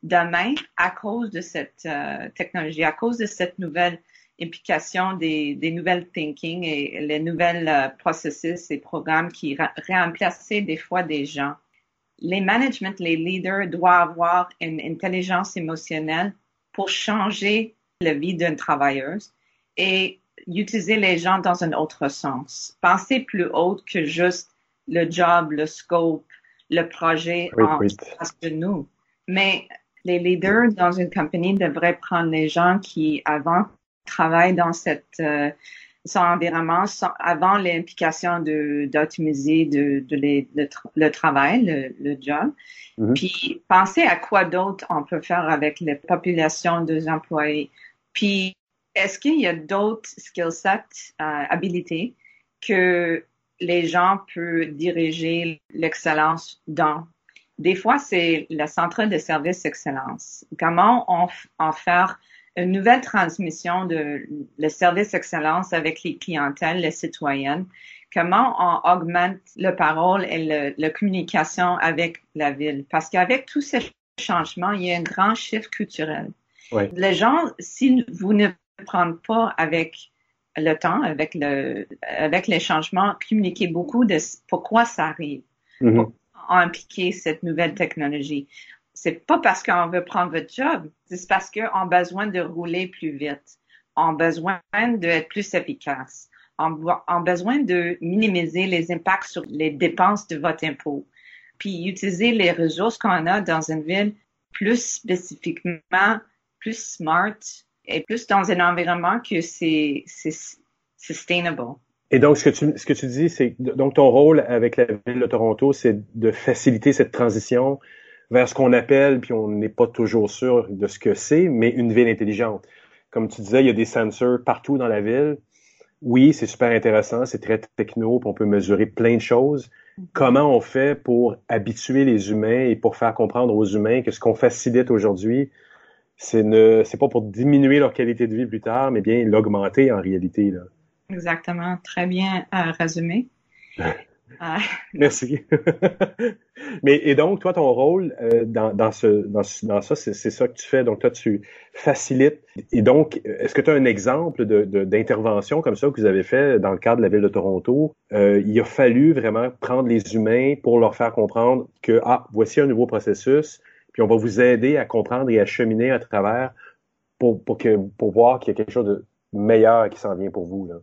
demain, à cause de cette euh, technologie, à cause de cette nouvelle implication des, des nouvelles thinking et les nouvelles euh, processus et programmes qui réemplaçaient des fois des gens? Les management, les leaders doivent avoir une intelligence émotionnelle pour changer la vie d'une travailleuse et utiliser les gens dans un autre sens. Penser plus haut que juste le job, le scope, le projet en face de nous. Mais les leaders dans une compagnie devraient prendre les gens qui, avant travaille dans cette euh, son environnement avant l'implication de d'optimiser de, de le, travail, le, le job. Mm-hmm. Puis penser à quoi d'autre on peut faire avec les populations des employés. Puis est-ce qu'il y a d'autres skill sets, euh, habilités que les gens peuvent diriger l'excellence dans? Des fois, c'est le centre de service excellence. Comment on en faire une nouvelle transmission de le service excellence avec les clientèles, les citoyennes? Comment on augmente le parole et la communication avec la ville? Parce qu'avec tous ces changements, il y a un grand chiffre culturel. Les gens, si vous ne prenez pas avec le temps, avec le, avec les changements, communiquez beaucoup de pourquoi ça arrive. Mm-hmm. Pour impliquer cette nouvelle technologie c'est pas parce qu'on veut prendre votre job, c'est parce qu'on a besoin de rouler plus vite, on a besoin d'être plus efficace, on a besoin de minimiser les impacts sur les dépenses de votre impôt, puis utiliser les ressources qu'on a dans une ville plus spécifiquement, plus smart et plus dans un environnement que c'est sustainable. Et donc, ce que tu, ce que tu dis, c'est donc ton rôle avec la ville de Toronto, c'est de faciliter cette transition vers ce qu'on appelle, puis on n'est pas toujours sûr de ce que c'est, mais une ville intelligente. Comme tu disais, il y a des sensors partout dans la ville. Oui, c'est super intéressant, c'est très techno, puis on peut mesurer plein de choses. Comment on fait pour habituer les humains et pour faire comprendre aux humains que ce qu'on facilite aujourd'hui, c'est ne, c'est pas pour diminuer leur qualité de vie plus tard, mais bien l'augmenter en réalité. Là. Exactement, très bien euh, résumé. Merci. Mais et donc, toi, ton rôle euh, dans, dans, ce, dans, dans ça, c'est ça que tu fais. Donc, toi, tu facilites. Et donc, est-ce que tu as un exemple d'intervention de, comme ça que vous avez fait dans le cadre de la ville de Toronto? Euh, il a fallu vraiment prendre les humains pour leur faire comprendre que, ah, voici un nouveau processus, puis on va vous aider à comprendre et à cheminer à travers pour, pour, que, pour voir qu'il y a quelque chose de meilleur qui s'en vient pour vous. Là.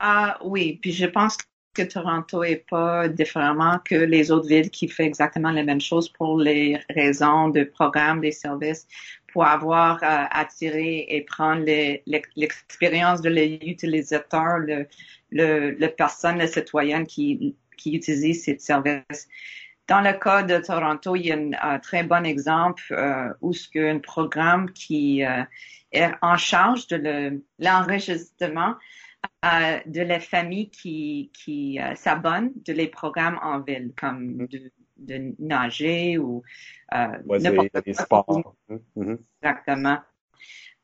Ah oui, puis je pense que Toronto est pas différemment que les autres villes qui font exactement les mêmes choses pour les raisons de programmes, des services, pour avoir euh, attiré et prendre l'expérience de l'utilisateur, le, le, le personne, le citoyen qui, qui utilise ces services. Dans le cas de Toronto, il y a un, très bon exemple euh, où ce qu'un programme qui euh, est en charge de l'enregistrement euh, de la famille qui, qui euh, s'abonnent de les programmes en ville, comme mm-hmm. de, de nager ou euh, n'importe quoi. sports. Mm-hmm. Exactement.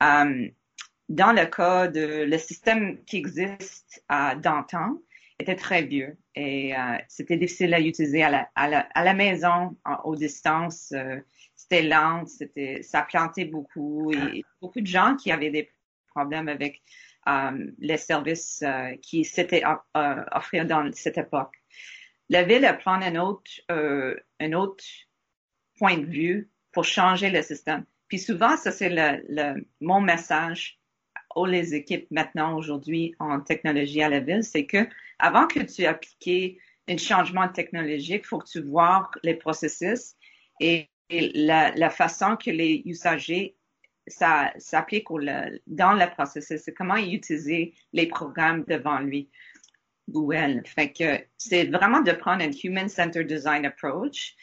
Euh, dans le cas de le système qui existe euh, d'antan, était très vieux et euh, c'était difficile à utiliser à la, à la, à la maison, aux distances. c'était lent, c'était, ça plantait beaucoup et beaucoup de gens qui avaient des problèmes avec euh, les services euh, qui s'étaient euh, offrés dans cette époque. La ville a pris un autre, un autre point de vue pour changer le système. Puis souvent, ça c'est le, le, mon message les équipes maintenant aujourd'hui en technologie à la ville, c'est que avant que tu appliques un changement technologique, il faut que tu vois les processus et, la, façon que les usagers ça s'applique dans le processus. C'est comment utiliser les programmes devant lui ou elle. Fait c'est vraiment de prendre un human-centered design approach,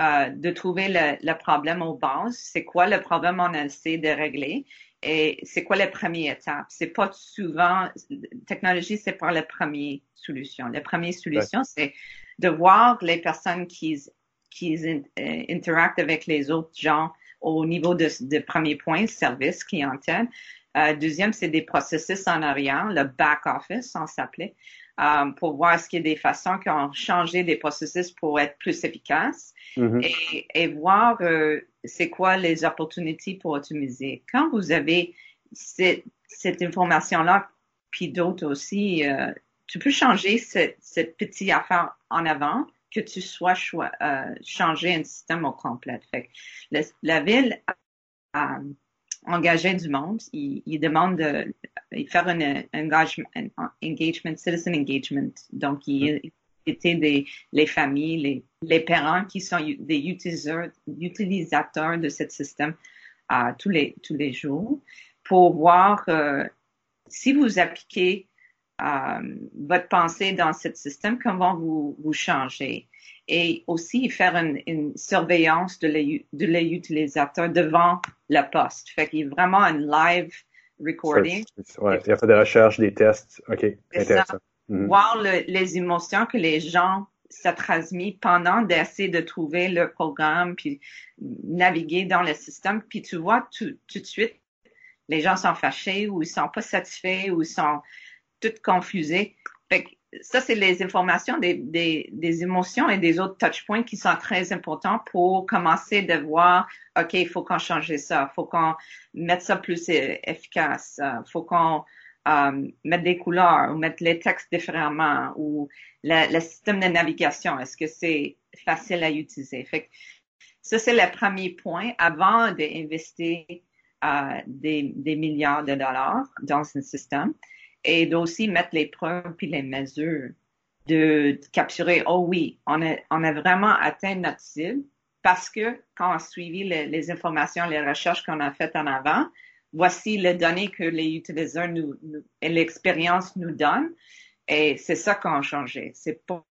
euh, de trouver le, le, problème aux bases. C'est quoi le problème on essaie de régler? Et c'est quoi la première étape. C'est pas souvent, technologie, c'est pas la première solution. La première solution, c'est de voir les personnes qui, qui euh, interactent avec les autres gens au niveau de, de premier point, service, clientèle. Euh, deuxième, c'est des processus en arrière, le back office, on s'appelait, euh, pour voir ce qu'il y a des façons qui ont changé des processus pour être plus efficaces mm-hmm. et, et, voir euh, c'est quoi les opportunités pour optimiser. Quand vous avez cette, cette information-là, puis d'autres aussi, euh, tu peux changer cette, cette petite affaire en avant que tu sois euh, changer un système au complet. Fait la ville a, engagé du monde. Il, il demande de faire un, engagement, un engagement, citizen engagement. Donc, il était des les familles, les, les parents qui sont des utilisateurs, utilisateurs de ce système euh, tous les tous les jours pour voir euh, si vous appliquez euh, votre pensée dans ce système, comment vous, vous changez. Et aussi faire une, une surveillance de l'utilisateur devant la poste. Fait qu'il y a vraiment un live recording. Ouais, il y a fait des recherches, des tests. OK, intéressant. Mhm. Voir le, les émotions que les gens ça transmis pendant d'essayer de trouver le programme, puis naviguer dans le système. Puis tu vois tout, tout de suite, les gens sont fâchés ou ils sont pas satisfaits ou ils sont confusé. ça, c'est les informations des, des, des, émotions et des autres touchpoints qui sont très importants pour commencer de voir, OK, il faut qu'on change ça, il faut qu'on mette ça plus efficace, il euh, faut qu'on euh, mette des couleurs ou mettre les textes différemment ou le, système de navigation, est-ce que c'est facile à utiliser? Fait ça, c'est le premier point avant d'investir euh, des, des milliards de dollars dans un système et d'aussi mettre les preuves puis les mesures de capturer, oh oui, on a, on a vraiment atteint notre cible parce que quand on a suivi les, les informations, les recherches qu'on a faites en avant, voici les données que les utilisateurs nous, et l'expérience nous donnent. Et c'est ça qu'on a changé. C'est pas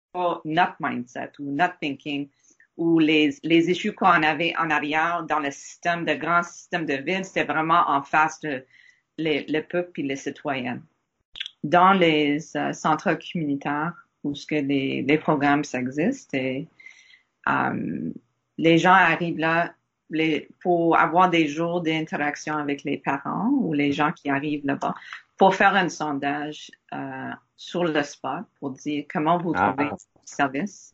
notre mindset ou notre thinking ou les, les issues qu'on avait en arrière dans le système, de grand système de ville, c'était vraiment en face de les, le peuple et les citoyens dans les euh, centres communautaires où ce que les, les programmes existent et euh, les gens arrivent là les, pour avoir des jours d'interaction avec les parents ou les gens qui arrivent là-bas pour faire un sondage euh, sur le spot pour dire comment vous Ah. trouvez le service.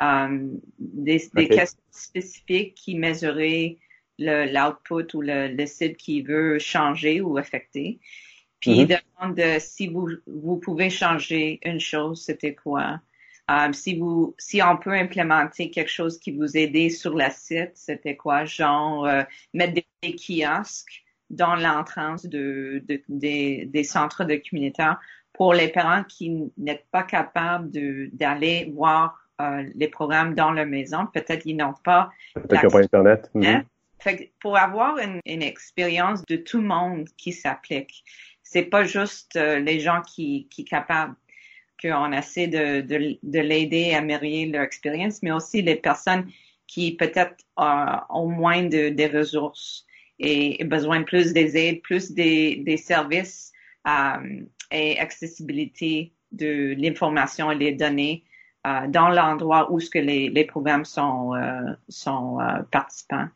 Euh, des, des questions spécifiques qui mesuraient le- l'output ou le, le site qui veut changer ou affecter. Puis Mhm. demande de si vous, vous pouvez changer une chose, c'était quoi? Euh, si vous, si on peut implémenter quelque chose qui vous aidait sur la site, c'était quoi? Genre, euh, mettre des, des kiosques dans l'entrance de, de- des, des centres de communautaires pour les parents qui n'êtes pas capables de, d'aller voir euh, les programmes dans leur maison. Peut-être qu'ils n'ont pas Peut-être pas Internet. Mhm. Hein? Fait que pour avoir une, une expérience de tout le monde qui s'applique, c'est pas juste euh, les gens qui qui capables qu'on essaie de, de, de l'aider à améliorer leur expérience, mais aussi les personnes qui peut-être euh, ont moins de des ressources et, besoin de plus des aides, plus des, des services euh, et accessibilité de l'information et les données euh, dans l'endroit où ce que les, les programmes sont sont participants.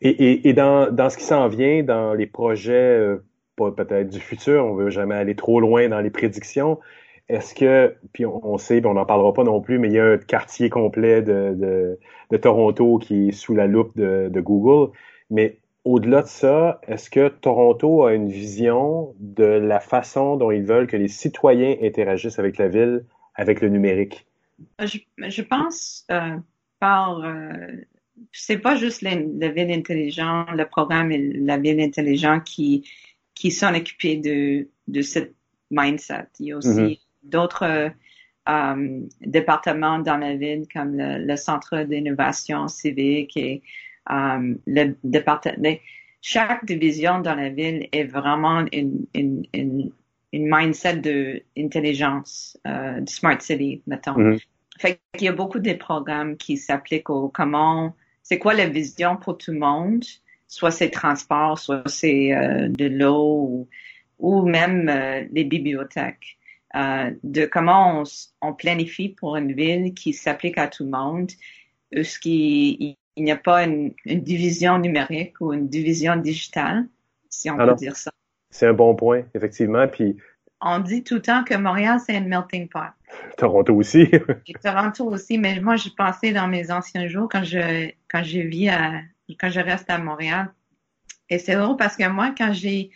Et, et, et dans, dans ce qui s'en vient, dans les projets peut-être du futur, on veut jamais aller trop loin dans les prédictions. Est-ce que, puis on, sait, on n'en parlera pas non plus, mais il y a un quartier complet de, de, Toronto qui est sous la loupe de, Google. Mais au-delà de ça, est-ce que Toronto a une vision de la façon dont ils veulent que les citoyens interagissent avec la ville, avec le numérique? Je, je pense euh, par euh, c'est pas juste la, la ville intelligente, le programme et la ville intelligente qui qui sont occupés de de cette mindset. Il y a aussi Mhm. d'autres euh, départements dans la ville comme le, le centre d'innovation civique et euh, le département. Chaque division dans la ville est vraiment une une une, une mindset de intelligence, euh, de smart city, mettons. Mhm. Fait qu'il y a beaucoup de programmes qui s'appliquent au comment, c'est quoi la vision pour tout le monde, soit c'est transport, soit c'est euh, de l'eau ou, ou même euh, les bibliothèques, euh, de comment on, planifie pour une ville qui s'applique à tout le monde, ce qui, il, n'y a pas une, une division numérique ou une division digitale, si on Ah peut non. dire ça? C'est un bon point, effectivement. Puis On dit tout le temps que Montréal, c'est un melting pot. Toronto aussi. Et Toronto aussi, mais moi, j'ai pensé dans mes anciens jours quand je, quand je vis à, quand je reste à Montréal. Et c'est drôle parce que moi, quand j'ai,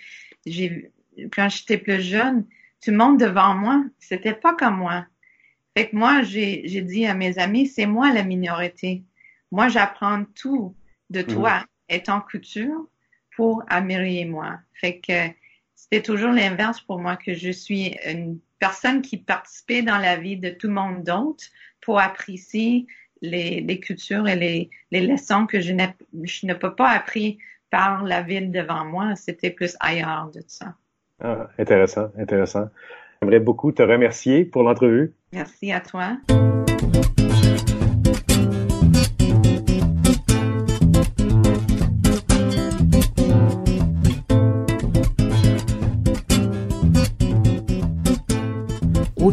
j'ai, quand j'étais plus jeune, tout le monde devant moi, c'était pas comme moi. Fait que moi, j'ai, j'ai dit à mes amis, c'est moi la minorité. Moi, j'apprends tout de toi et ton culture pour améliorer moi. Fait que c'était toujours l'inverse pour moi que je suis une personne qui participait dans la vie de tout le monde d'autre pour apprécier les, les cultures et les, les leçons que je n'ai, je ne peux pas appris par la ville devant moi. C'était plus ailleurs de ça. Ah, intéressant, intéressant. J'aimerais beaucoup te remercier pour l'entrevue. Merci à toi.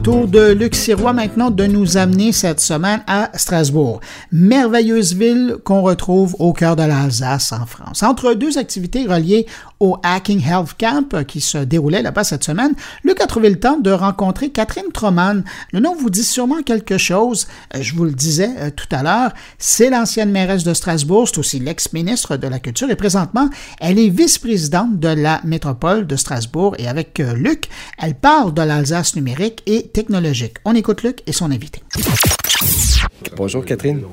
Autour de Luc maintenant de nous amener cette semaine à Strasbourg. Merveilleuse ville qu'on retrouve au cœur de l'Alsace en France. Entre deux activités reliées au Hacking Health Camp qui se déroulait là-bas cette semaine, Luc a trouvé le temps de rencontrer Catherine Troman. Le nom vous dit sûrement quelque chose. Euh, Je vous le disais euh, tout à l'heure, c'est l'ancienne mairesse de Strasbourg, c'est aussi l'ex-ministre de la Culture et présentement, elle est vice-présidente de la métropole de Strasbourg et avec euh, Luc, elle parle de l'Alsace numérique et technologique. On écoute Luc et son invité. Bonjour Catherine.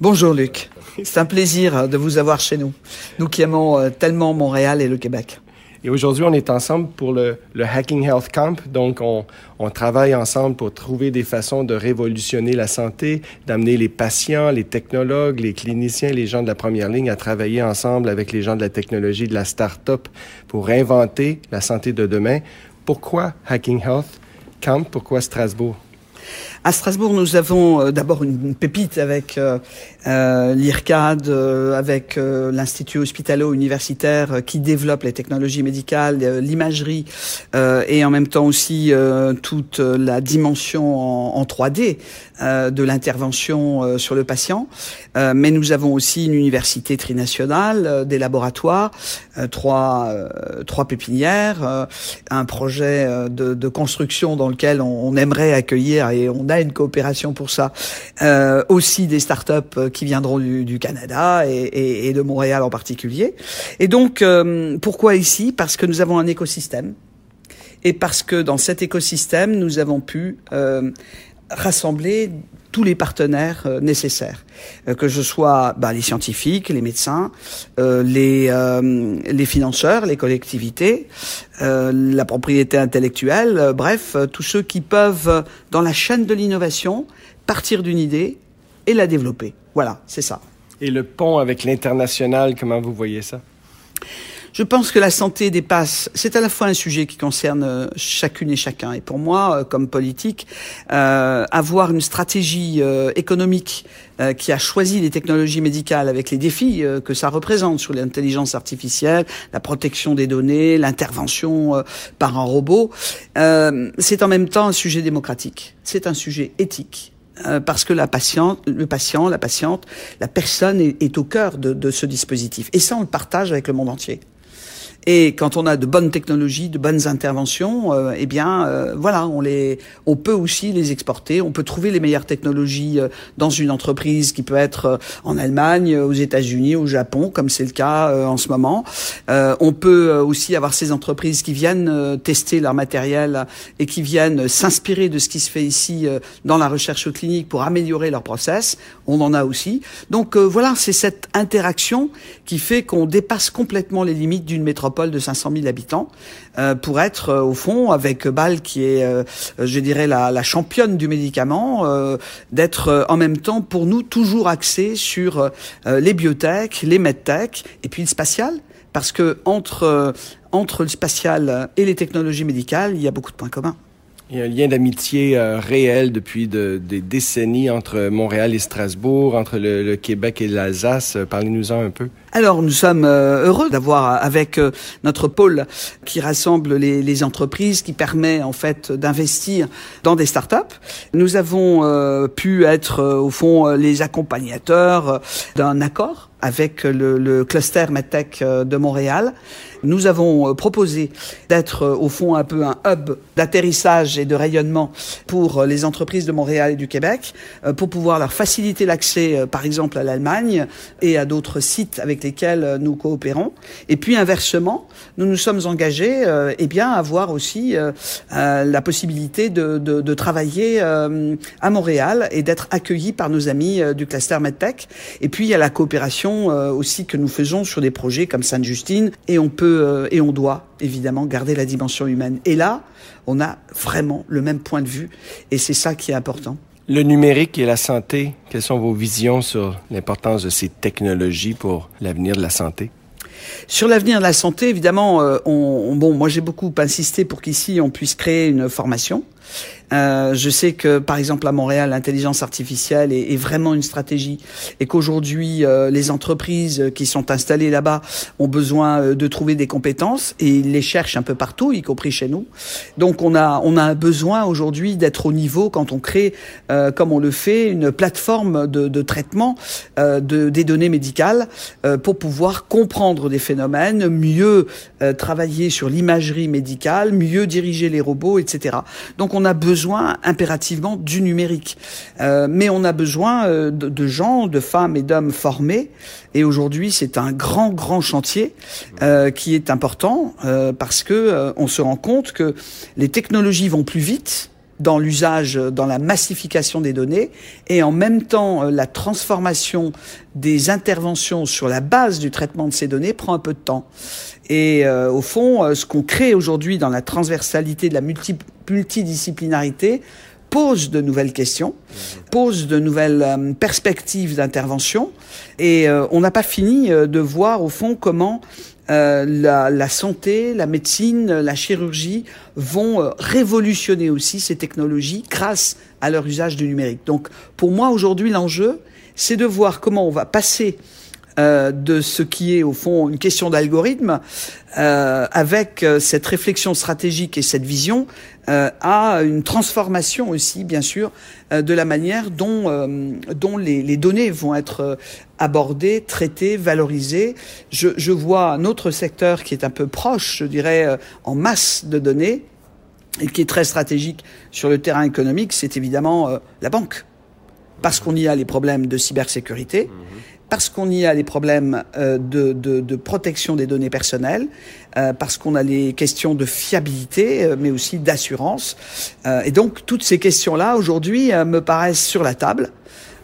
Bonjour Luc. C'est un plaisir euh, de vous avoir chez nous. Nous qui aimons euh, tellement Montréal et le Québec. Et aujourd'hui, on est ensemble pour le, le Hacking Health Camp. Donc, on, on travaille ensemble pour trouver des façons de révolutionner la santé, d'amener les patients, les technologues, les cliniciens, les gens de la première ligne à travailler ensemble avec les gens de la technologie, de la start-up pour inventer la santé de demain. Pourquoi Hacking Health Camp? Pourquoi Strasbourg? À Strasbourg, nous avons euh, d'abord une, pépite avec euh, euh l'IRCAD, avec l'Institut hospitalo-universitaire qui développe les technologies médicales, l'imagerie et en même temps aussi toute la dimension en, en 3D de l'intervention sur le patient. mais nous avons aussi une université trinationale, des laboratoires, trois, trois pépinières, un projet de, de, construction dans lequel on, on aimerait accueillir et on une coopération pour ça. Euh, aussi des startups euh, qui viendront du, Canada et, de Montréal en particulier. Et donc, euh, pourquoi ici? Parce que nous avons un écosystème et parce que dans cet écosystème, nous avons pu rassembler tous les partenaires euh, nécessaires, euh, que ce soit bah, les scientifiques, les médecins, euh, les, les financeurs, les collectivités, la propriété intellectuelle, bref, tous ceux qui peuvent, dans la chaîne de l'innovation, partir d'une idée et la développer. Voilà, c'est ça. Et le pont avec l'international, comment vous voyez ça? Je pense que la santé dépasse, c'est à la fois un sujet qui concerne euh, chacune et chacun. Et pour moi, euh, comme politique, euh, avoir une stratégie euh, économique qui a choisi les technologies médicales avec les défis que ça représente sur l'intelligence artificielle, la protection des données, l'intervention par un robot, c'est en même temps un sujet démocratique. C'est un sujet éthique. parce que la patiente, le patient, la patiente, la personne est, est au cœur de, de, ce dispositif. Et ça, on le partage avec le monde entier. Et quand on a de bonnes technologies, de bonnes interventions, euh, eh bien, euh, voilà, on les, on peut aussi les exporter. On peut trouver les meilleures technologies euh, dans une entreprise qui peut être euh, en Allemagne, aux États-Unis, au Japon, comme c'est le cas en ce moment. on peut aussi avoir ces entreprises qui viennent tester leur matériel et qui viennent s'inspirer de ce qui se fait ici dans la recherche clinique pour améliorer leur process. On en a aussi. Donc voilà, c'est cette interaction qui fait qu'on dépasse complètement les limites d'une métropole de 500 000 habitants euh, pour être euh, au fond avec Bâle qui est, euh, je dirais, la, championne du médicament, d'être en même temps pour nous toujours axé sur les biotech, les medtech et puis le spatial parce que entre entre le spatial et les technologies médicales, il y a beaucoup de points communs. Il y a un lien d'amitié réel depuis de, des décennies entre Montréal et Strasbourg, entre le, le Québec et l'Alsace. Parlez-nous-en un peu. Alors, nous sommes euh, heureux d'avoir avec notre pôle qui rassemble les, les, entreprises, qui permet en fait d'investir dans des startups. Nous avons pu être au fond les accompagnateurs d'un accord avec le, le cluster MedTech de Montréal nous avons euh, proposé d'être euh, au fond un peu un hub d'atterrissage et de rayonnement pour euh, les entreprises de Montréal et du Québec, pour pouvoir leur faciliter l'accès, par exemple, à l'Allemagne et à d'autres sites avec lesquels nous coopérons. Et puis inversement, nous nous sommes engagés, eh bien, à avoir aussi la possibilité de, de, travailler à Montréal et d'être accueillis par nos amis du cluster MedTech. Et puis il y a la coopération aussi que nous faisons sur des projets comme Sainte-Justine et on peut euh, et on doit évidemment garder la dimension humaine. Et là, on a vraiment le même point de vue et c'est ça qui est important. Le numérique et la santé, quelles sont vos visions sur l'importance de ces technologies pour l'avenir de la santé? Sur l'avenir de la santé, évidemment, euh, on, bon, moi j'ai beaucoup insisté pour qu'ici on puisse créer une formation euh, je sais que, par exemple, à Montréal, l'intelligence artificielle est, vraiment une stratégie et qu'aujourd'hui, euh, les entreprises qui sont installées là-bas ont besoin euh, de trouver des compétences et ils les cherchent un peu partout, y compris chez nous. Donc, on a, on a besoin aujourd'hui d'être au niveau quand on crée, euh, comme on le fait, une plateforme de, de traitement euh, de, des données médicales pour pouvoir comprendre des phénomènes, mieux travailler sur l'imagerie médicale, mieux diriger les robots, etc. Donc, on a besoin impérativement du numérique. Euh, mais on a besoin euh, de, gens, de femmes et d'hommes formés. Et aujourd'hui, c'est un grand, grand chantier euh, qui est important euh, parce que euh, on se rend compte que les technologies vont plus vite dans l'usage, dans la massification des données, et en même temps, la transformation des interventions sur la base du traitement de ces données prend un peu de temps. Et euh, au fond, euh, ce qu'on crée aujourd'hui dans la transversalité de la multi multidisciplinarité pose de nouvelles questions, pose de nouvelles euh, perspectives d'intervention, et on n'a pas fini de voir au fond comment euh, la, la, santé, la médecine, la chirurgie vont euh, révolutionner aussi ces technologies grâce à leur usage du numérique. Donc pour moi aujourd'hui l'enjeu, c'est de voir comment on va passer euh, de ce qui est au fond une question d'algorithme, euh, avec euh, cette réflexion stratégique et cette vision, euh, à une transformation aussi, bien sûr, de la manière dont, dont les, les, données vont être abordées, traitées, valorisées. Je, je, vois un autre secteur qui est un peu proche, je dirais, en masse de données, et qui est très stratégique sur le terrain économique, c'est évidemment la banque. Parce qu'on y a les problèmes de cybersécurité. Mmh parce qu'on y a les problèmes euh, de, protection des données personnelles, euh, parce qu'on a les questions de fiabilité, euh, mais aussi d'assurance. Et donc toutes ces questions-là, aujourd'hui, me paraissent sur la table.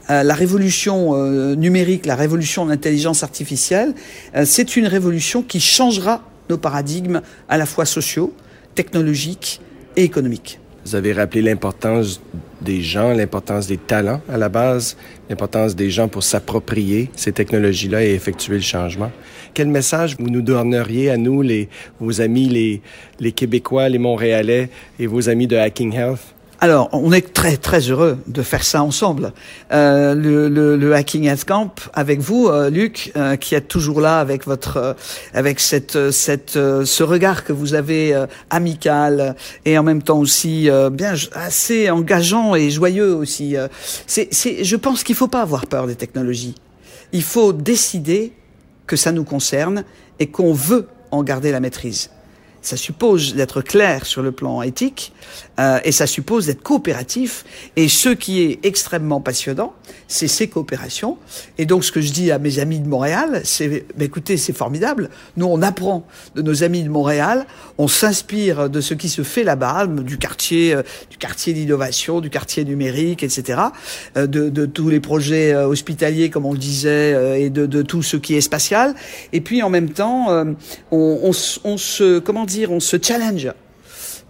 la révolution numérique, la révolution de l'intelligence artificielle, c'est une révolution qui changera nos paradigmes à la fois sociaux, technologiques et économiques. Vous avez rappelé l'importance des gens, l'importance des talents à la base, l'importance des gens pour s'approprier ces technologies-là et effectuer le changement. Quel message vous nous donneriez à nous, les, vos amis, les, les Québécois, les Montréalais et vos amis de Hacking Health? Alors, on est très très heureux de faire ça ensemble. Euh, le, le, le, Hacking Health Camp avec vous, euh, Luc, euh, qui êtes toujours là avec votre, euh, avec cette, cette, euh, ce regard que vous avez euh, amical et en même temps aussi bien assez engageant et joyeux aussi. C'est, c'est, je pense qu'il faut pas avoir peur des technologies. Il faut décider que ça nous concerne et qu'on veut en garder la maîtrise ça suppose d'être clair sur le plan éthique euh, et ça suppose d'être coopératif. Et ce qui est extrêmement passionnant, c'est ces coopérations. Et donc ce que je dis à mes amis de Montréal, c'est bah, écoutez, c'est formidable. Nous, on apprend de nos amis de Montréal, on s'inspire de ce qui se fait là-bas, du quartier, euh, du quartier d'innovation, du quartier numérique, etc., euh, de, tous les projets hospitaliers, comme on le disait, et de, tout ce qui est spatial. Et puis en même temps, on se comment dire, on se challenge.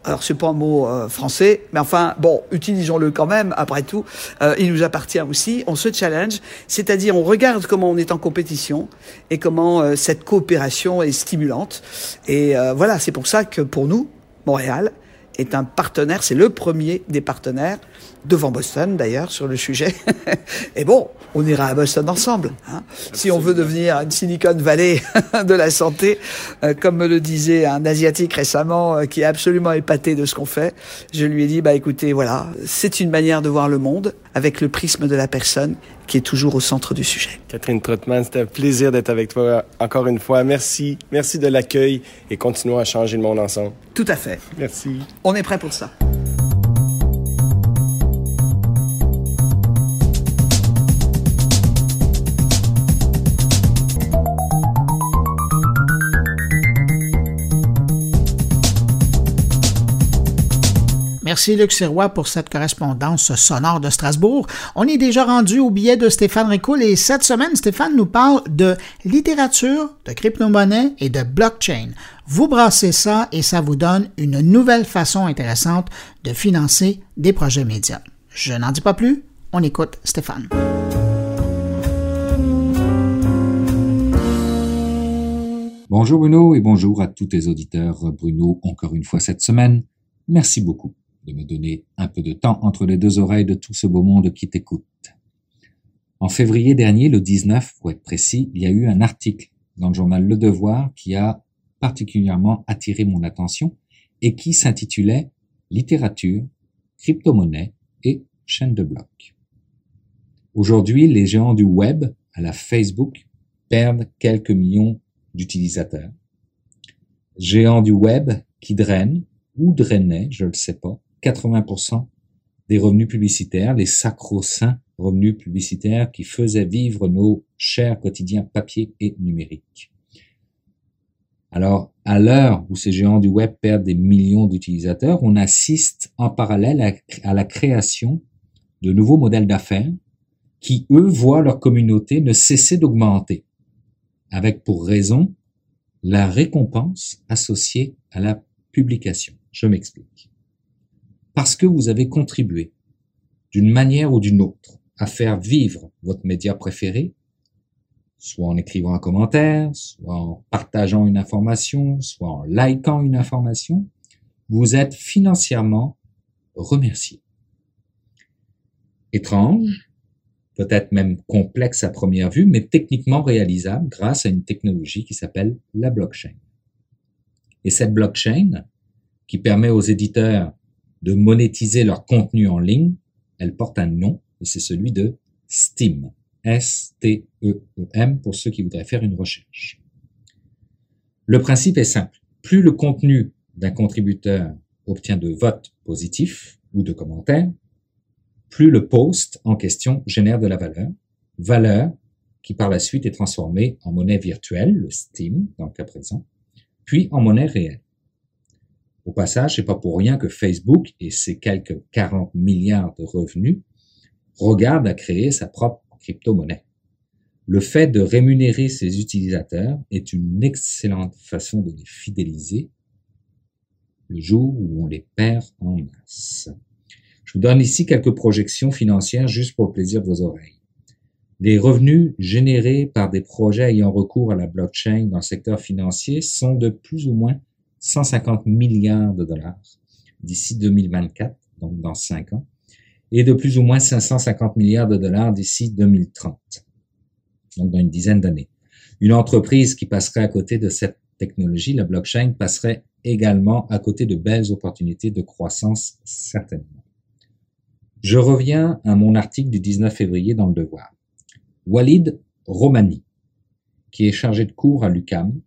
Alors c'est pas un mot euh, français, mais enfin bon, utilisons-le quand même. Après tout, euh, il nous appartient aussi. On se challenge, c'est-à-dire on regarde comment on est en compétition et comment euh, cette coopération est stimulante. Et euh, voilà, c'est pour ça que pour nous, Montréal est un partenaire. C'est le premier des partenaires devant Boston d'ailleurs sur le sujet. et bon, on ira à Boston ensemble. Hein. Si on veut devenir une Silicon Valley de la santé, euh, comme me le disait un asiatique récemment euh, qui est absolument épaté de ce qu'on fait, je lui ai dit bah écoutez voilà, c'est une manière de voir le monde avec le prisme de la personne qui est toujours au centre du sujet. Catherine Trottmann, c'était un plaisir d'être avec toi encore une fois. Merci, merci de l'accueil et continuons à changer le monde ensemble. Tout à fait. Merci. On est prêt pour ça. Merci Luc Sirois pour cette correspondance sonore de Strasbourg. On est déjà rendu au billet de Stéphane Ricoul et cette semaine, Stéphane nous parle de littérature, de crypto-monnaie et de blockchain. Vous brassez ça et ça vous donne une nouvelle façon intéressante de financer des projets médias. Je n'en dis pas plus, on écoute Stéphane. Bonjour Bruno et bonjour à tous tes auditeurs. Bruno, encore une fois cette semaine. Merci beaucoup de me donner un peu de temps entre les deux oreilles de tout ce beau monde qui t'écoute. En février dernier, le 19 pour être précis, il y a eu un article dans le journal Le Devoir qui a particulièrement attiré mon attention et qui s'intitulait Littérature, crypto-monnaie et chaîne de blocs. Aujourd'hui, les géants du web, à la Facebook, perdent quelques millions d'utilisateurs. Géants du web qui drainent, ou drainaient, je ne le sais pas, 80% des revenus publicitaires, les sacro-saints revenus publicitaires qui faisaient vivre nos chers quotidiens papier et numériques. Alors, à l'heure où ces géants du web perdent des millions d'utilisateurs, on assiste en parallèle à, à, la création de nouveaux modèles d'affaires qui, eux, voient leur communauté ne cesser d'augmenter, avec pour raison la récompense associée à la publication. Je m'explique parce que vous avez contribué d'une manière ou d'une autre à faire vivre votre média préféré, soit en écrivant un commentaire, soit en partageant une information, soit en likant une information, vous êtes financièrement remercié. Étrange, peut-être même complexe à première vue, mais techniquement réalisable grâce à une technologie qui s'appelle la blockchain. Et cette blockchain, qui permet aux éditeurs de monétiser leur contenu en ligne, elle porte un nom, et c'est celui de Steam. S-T-E-E-M pour ceux qui voudraient faire une recherche. Le principe est simple. Plus le contenu d'un contributeur obtient de votes positifs ou de commentaires, plus le post en question génère de la valeur, valeur qui par la suite est transformée en monnaie virtuelle, le Steam dans le cas présent, puis en monnaie réelle. Au passage, c'est pas pour rien que Facebook et ses quelques 40 milliards de revenus regardent à créer sa propre crypto-monnaie. Le fait de rémunérer ses utilisateurs est une excellente façon de les fidéliser le jour où on les perd en masse. Je vous donne ici quelques projections financières juste pour le plaisir de vos oreilles. Les revenus générés par des projets ayant recours à la blockchain dans le secteur financier sont de plus ou moins 150 milliards de dollars d'ici 2024, donc dans 5 ans, et de plus ou moins 550 milliards de dollars d'ici 2030, donc dans une dizaine d'années. Une entreprise qui passerait à côté de cette technologie, la blockchain, passerait également à côté de belles opportunités de croissance, certainement. Je reviens à mon article du 19 février dans le Devoir. Walid Romani, qui est chargé de cours à l'UCAM,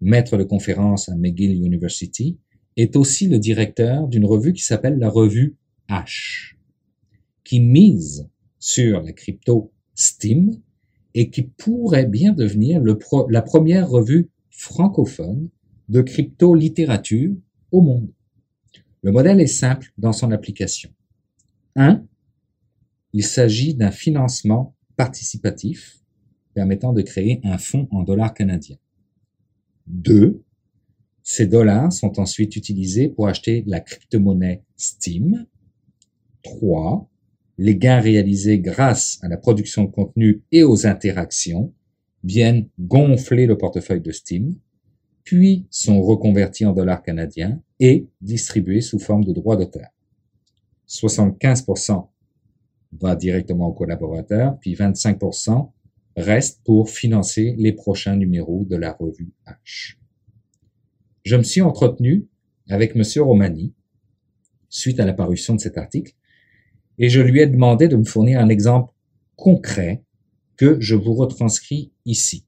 maître de conférence à McGill University, est aussi le directeur d'une revue qui s'appelle la revue H qui mise sur la crypto Steam et qui pourrait bien devenir la première revue francophone de crypto-littérature au monde. Le modèle est simple dans son application. 1. Il s'agit d'un financement participatif permettant de créer un fonds en dollars canadiens. 2. Ces dollars sont ensuite utilisés pour acheter la crypto-monnaie Steam. 3 les gains réalisés grâce à la production de contenu et aux interactions viennent gonfler le portefeuille de Steam, puis sont reconvertis en dollars canadiens et distribués sous forme de droits d'auteur. 75% va directement aux collaborateurs, puis 25% reste pour financer les prochains numéros de la revue H. Je me suis entretenu avec M. Romani suite à la parution de cet article et je lui ai demandé de me fournir un exemple concret que je vous retranscris ici.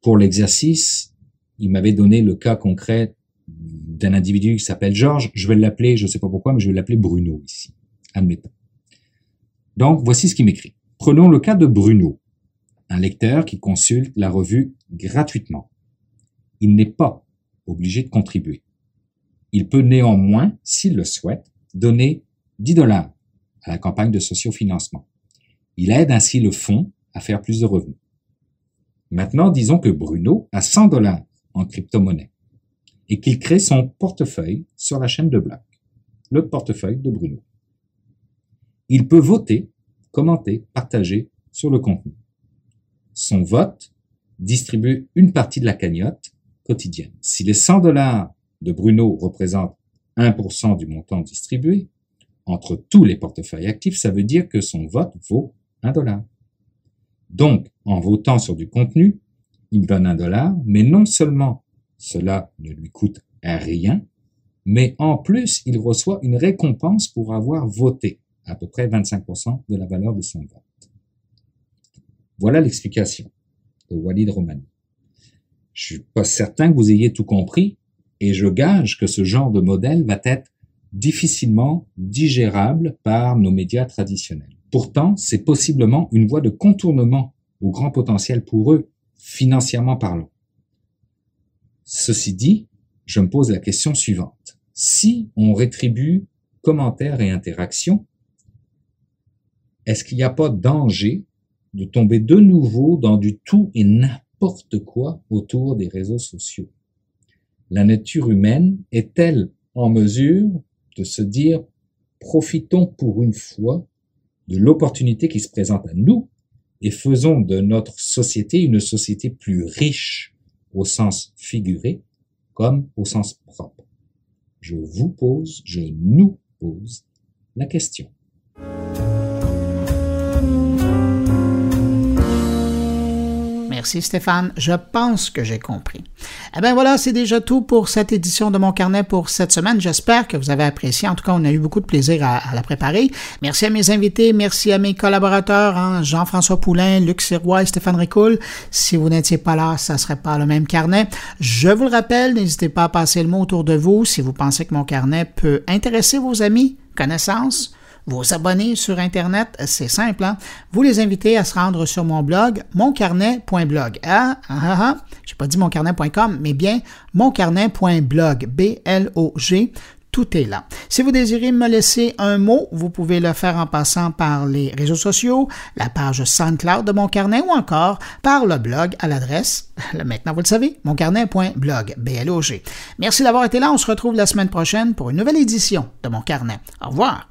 Pour l'exercice, il m'avait donné le cas concret d'un individu qui s'appelle Georges. Je vais l'appeler, je ne sais pas pourquoi, mais je vais l'appeler Bruno ici. Admettons. Donc, voici ce qu'il m'écrit. Prenons le cas de Bruno, un lecteur qui consulte la revue gratuitement. Il n'est pas obligé de contribuer. Il peut néanmoins, s'il le souhaite, donner 10 dollars à la campagne de sociofinancement. Il aide ainsi le fonds à faire plus de revenus. Maintenant, disons que Bruno a 100 dollars en crypto-monnaie et qu'il crée son portefeuille sur la chaîne de blocs, le portefeuille de Bruno. Il peut voter, commenter, partager sur le contenu. Son vote distribue une partie de la cagnotte quotidienne. Si les 100 dollars de Bruno représentent 1% du montant distribué, entre tous les portefeuilles actifs, ça veut dire que son vote vaut un dollar. Donc, en votant sur du contenu, il donne un dollar, mais non seulement cela ne lui coûte rien, mais en plus, il reçoit une récompense pour avoir voté, à peu près 25% de la valeur de son vote. Voilà l'explication de Walid Romani. Je suis pas certain que vous ayez tout compris, et je gage que ce genre de modèle va être difficilement digérable par nos médias traditionnels. Pourtant, c'est possiblement une voie de contournement au grand potentiel pour eux, financièrement parlant. Ceci dit, je me pose la question suivante. Si on rétribue commentaires et interactions, est-ce qu'il n'y a pas danger de tomber de nouveau dans du tout et n'importe quoi autour des réseaux sociaux? La nature humaine est-elle en mesure de se dire, profitons pour une fois de l'opportunité qui se présente à nous et faisons de notre société une société plus riche au sens figuré comme au sens propre? Je vous pose, je nous pose la question. Merci Stéphane, je pense que j'ai compris. Eh bien voilà, c'est déjà tout pour cette édition de mon carnet pour cette semaine. J'espère que vous avez apprécié. En tout cas, on a eu beaucoup de plaisir à, la préparer. Merci à mes invités, merci à mes collaborateurs, hein, Jean-François Poulain, Luc Sirois et Stéphane Ricoul. Si vous n'étiez pas là, ça serait pas le même carnet. Je vous le rappelle, n'hésitez pas à passer le mot autour de vous si vous pensez que mon carnet peut intéresser vos amis, connaissances vous abonner sur Internet, c'est simple. Hein? Vous les invitez à se rendre sur mon blog, moncarnet.blog. Ah, ah, ah, ah. j'ai pas dit moncarnet.com, mais bien moncarnet.blog. B-L-O-G. Tout est là. Si vous désirez me laisser un mot, vous pouvez le faire en passant par les réseaux sociaux, la page SoundCloud de Mon Carnet ou encore par le blog à l'adresse, maintenant vous le savez, moncarnet.blog, B-L-O-G. Merci d'avoir été là. On se retrouve la semaine prochaine pour une nouvelle édition de Mon Carnet. Au revoir.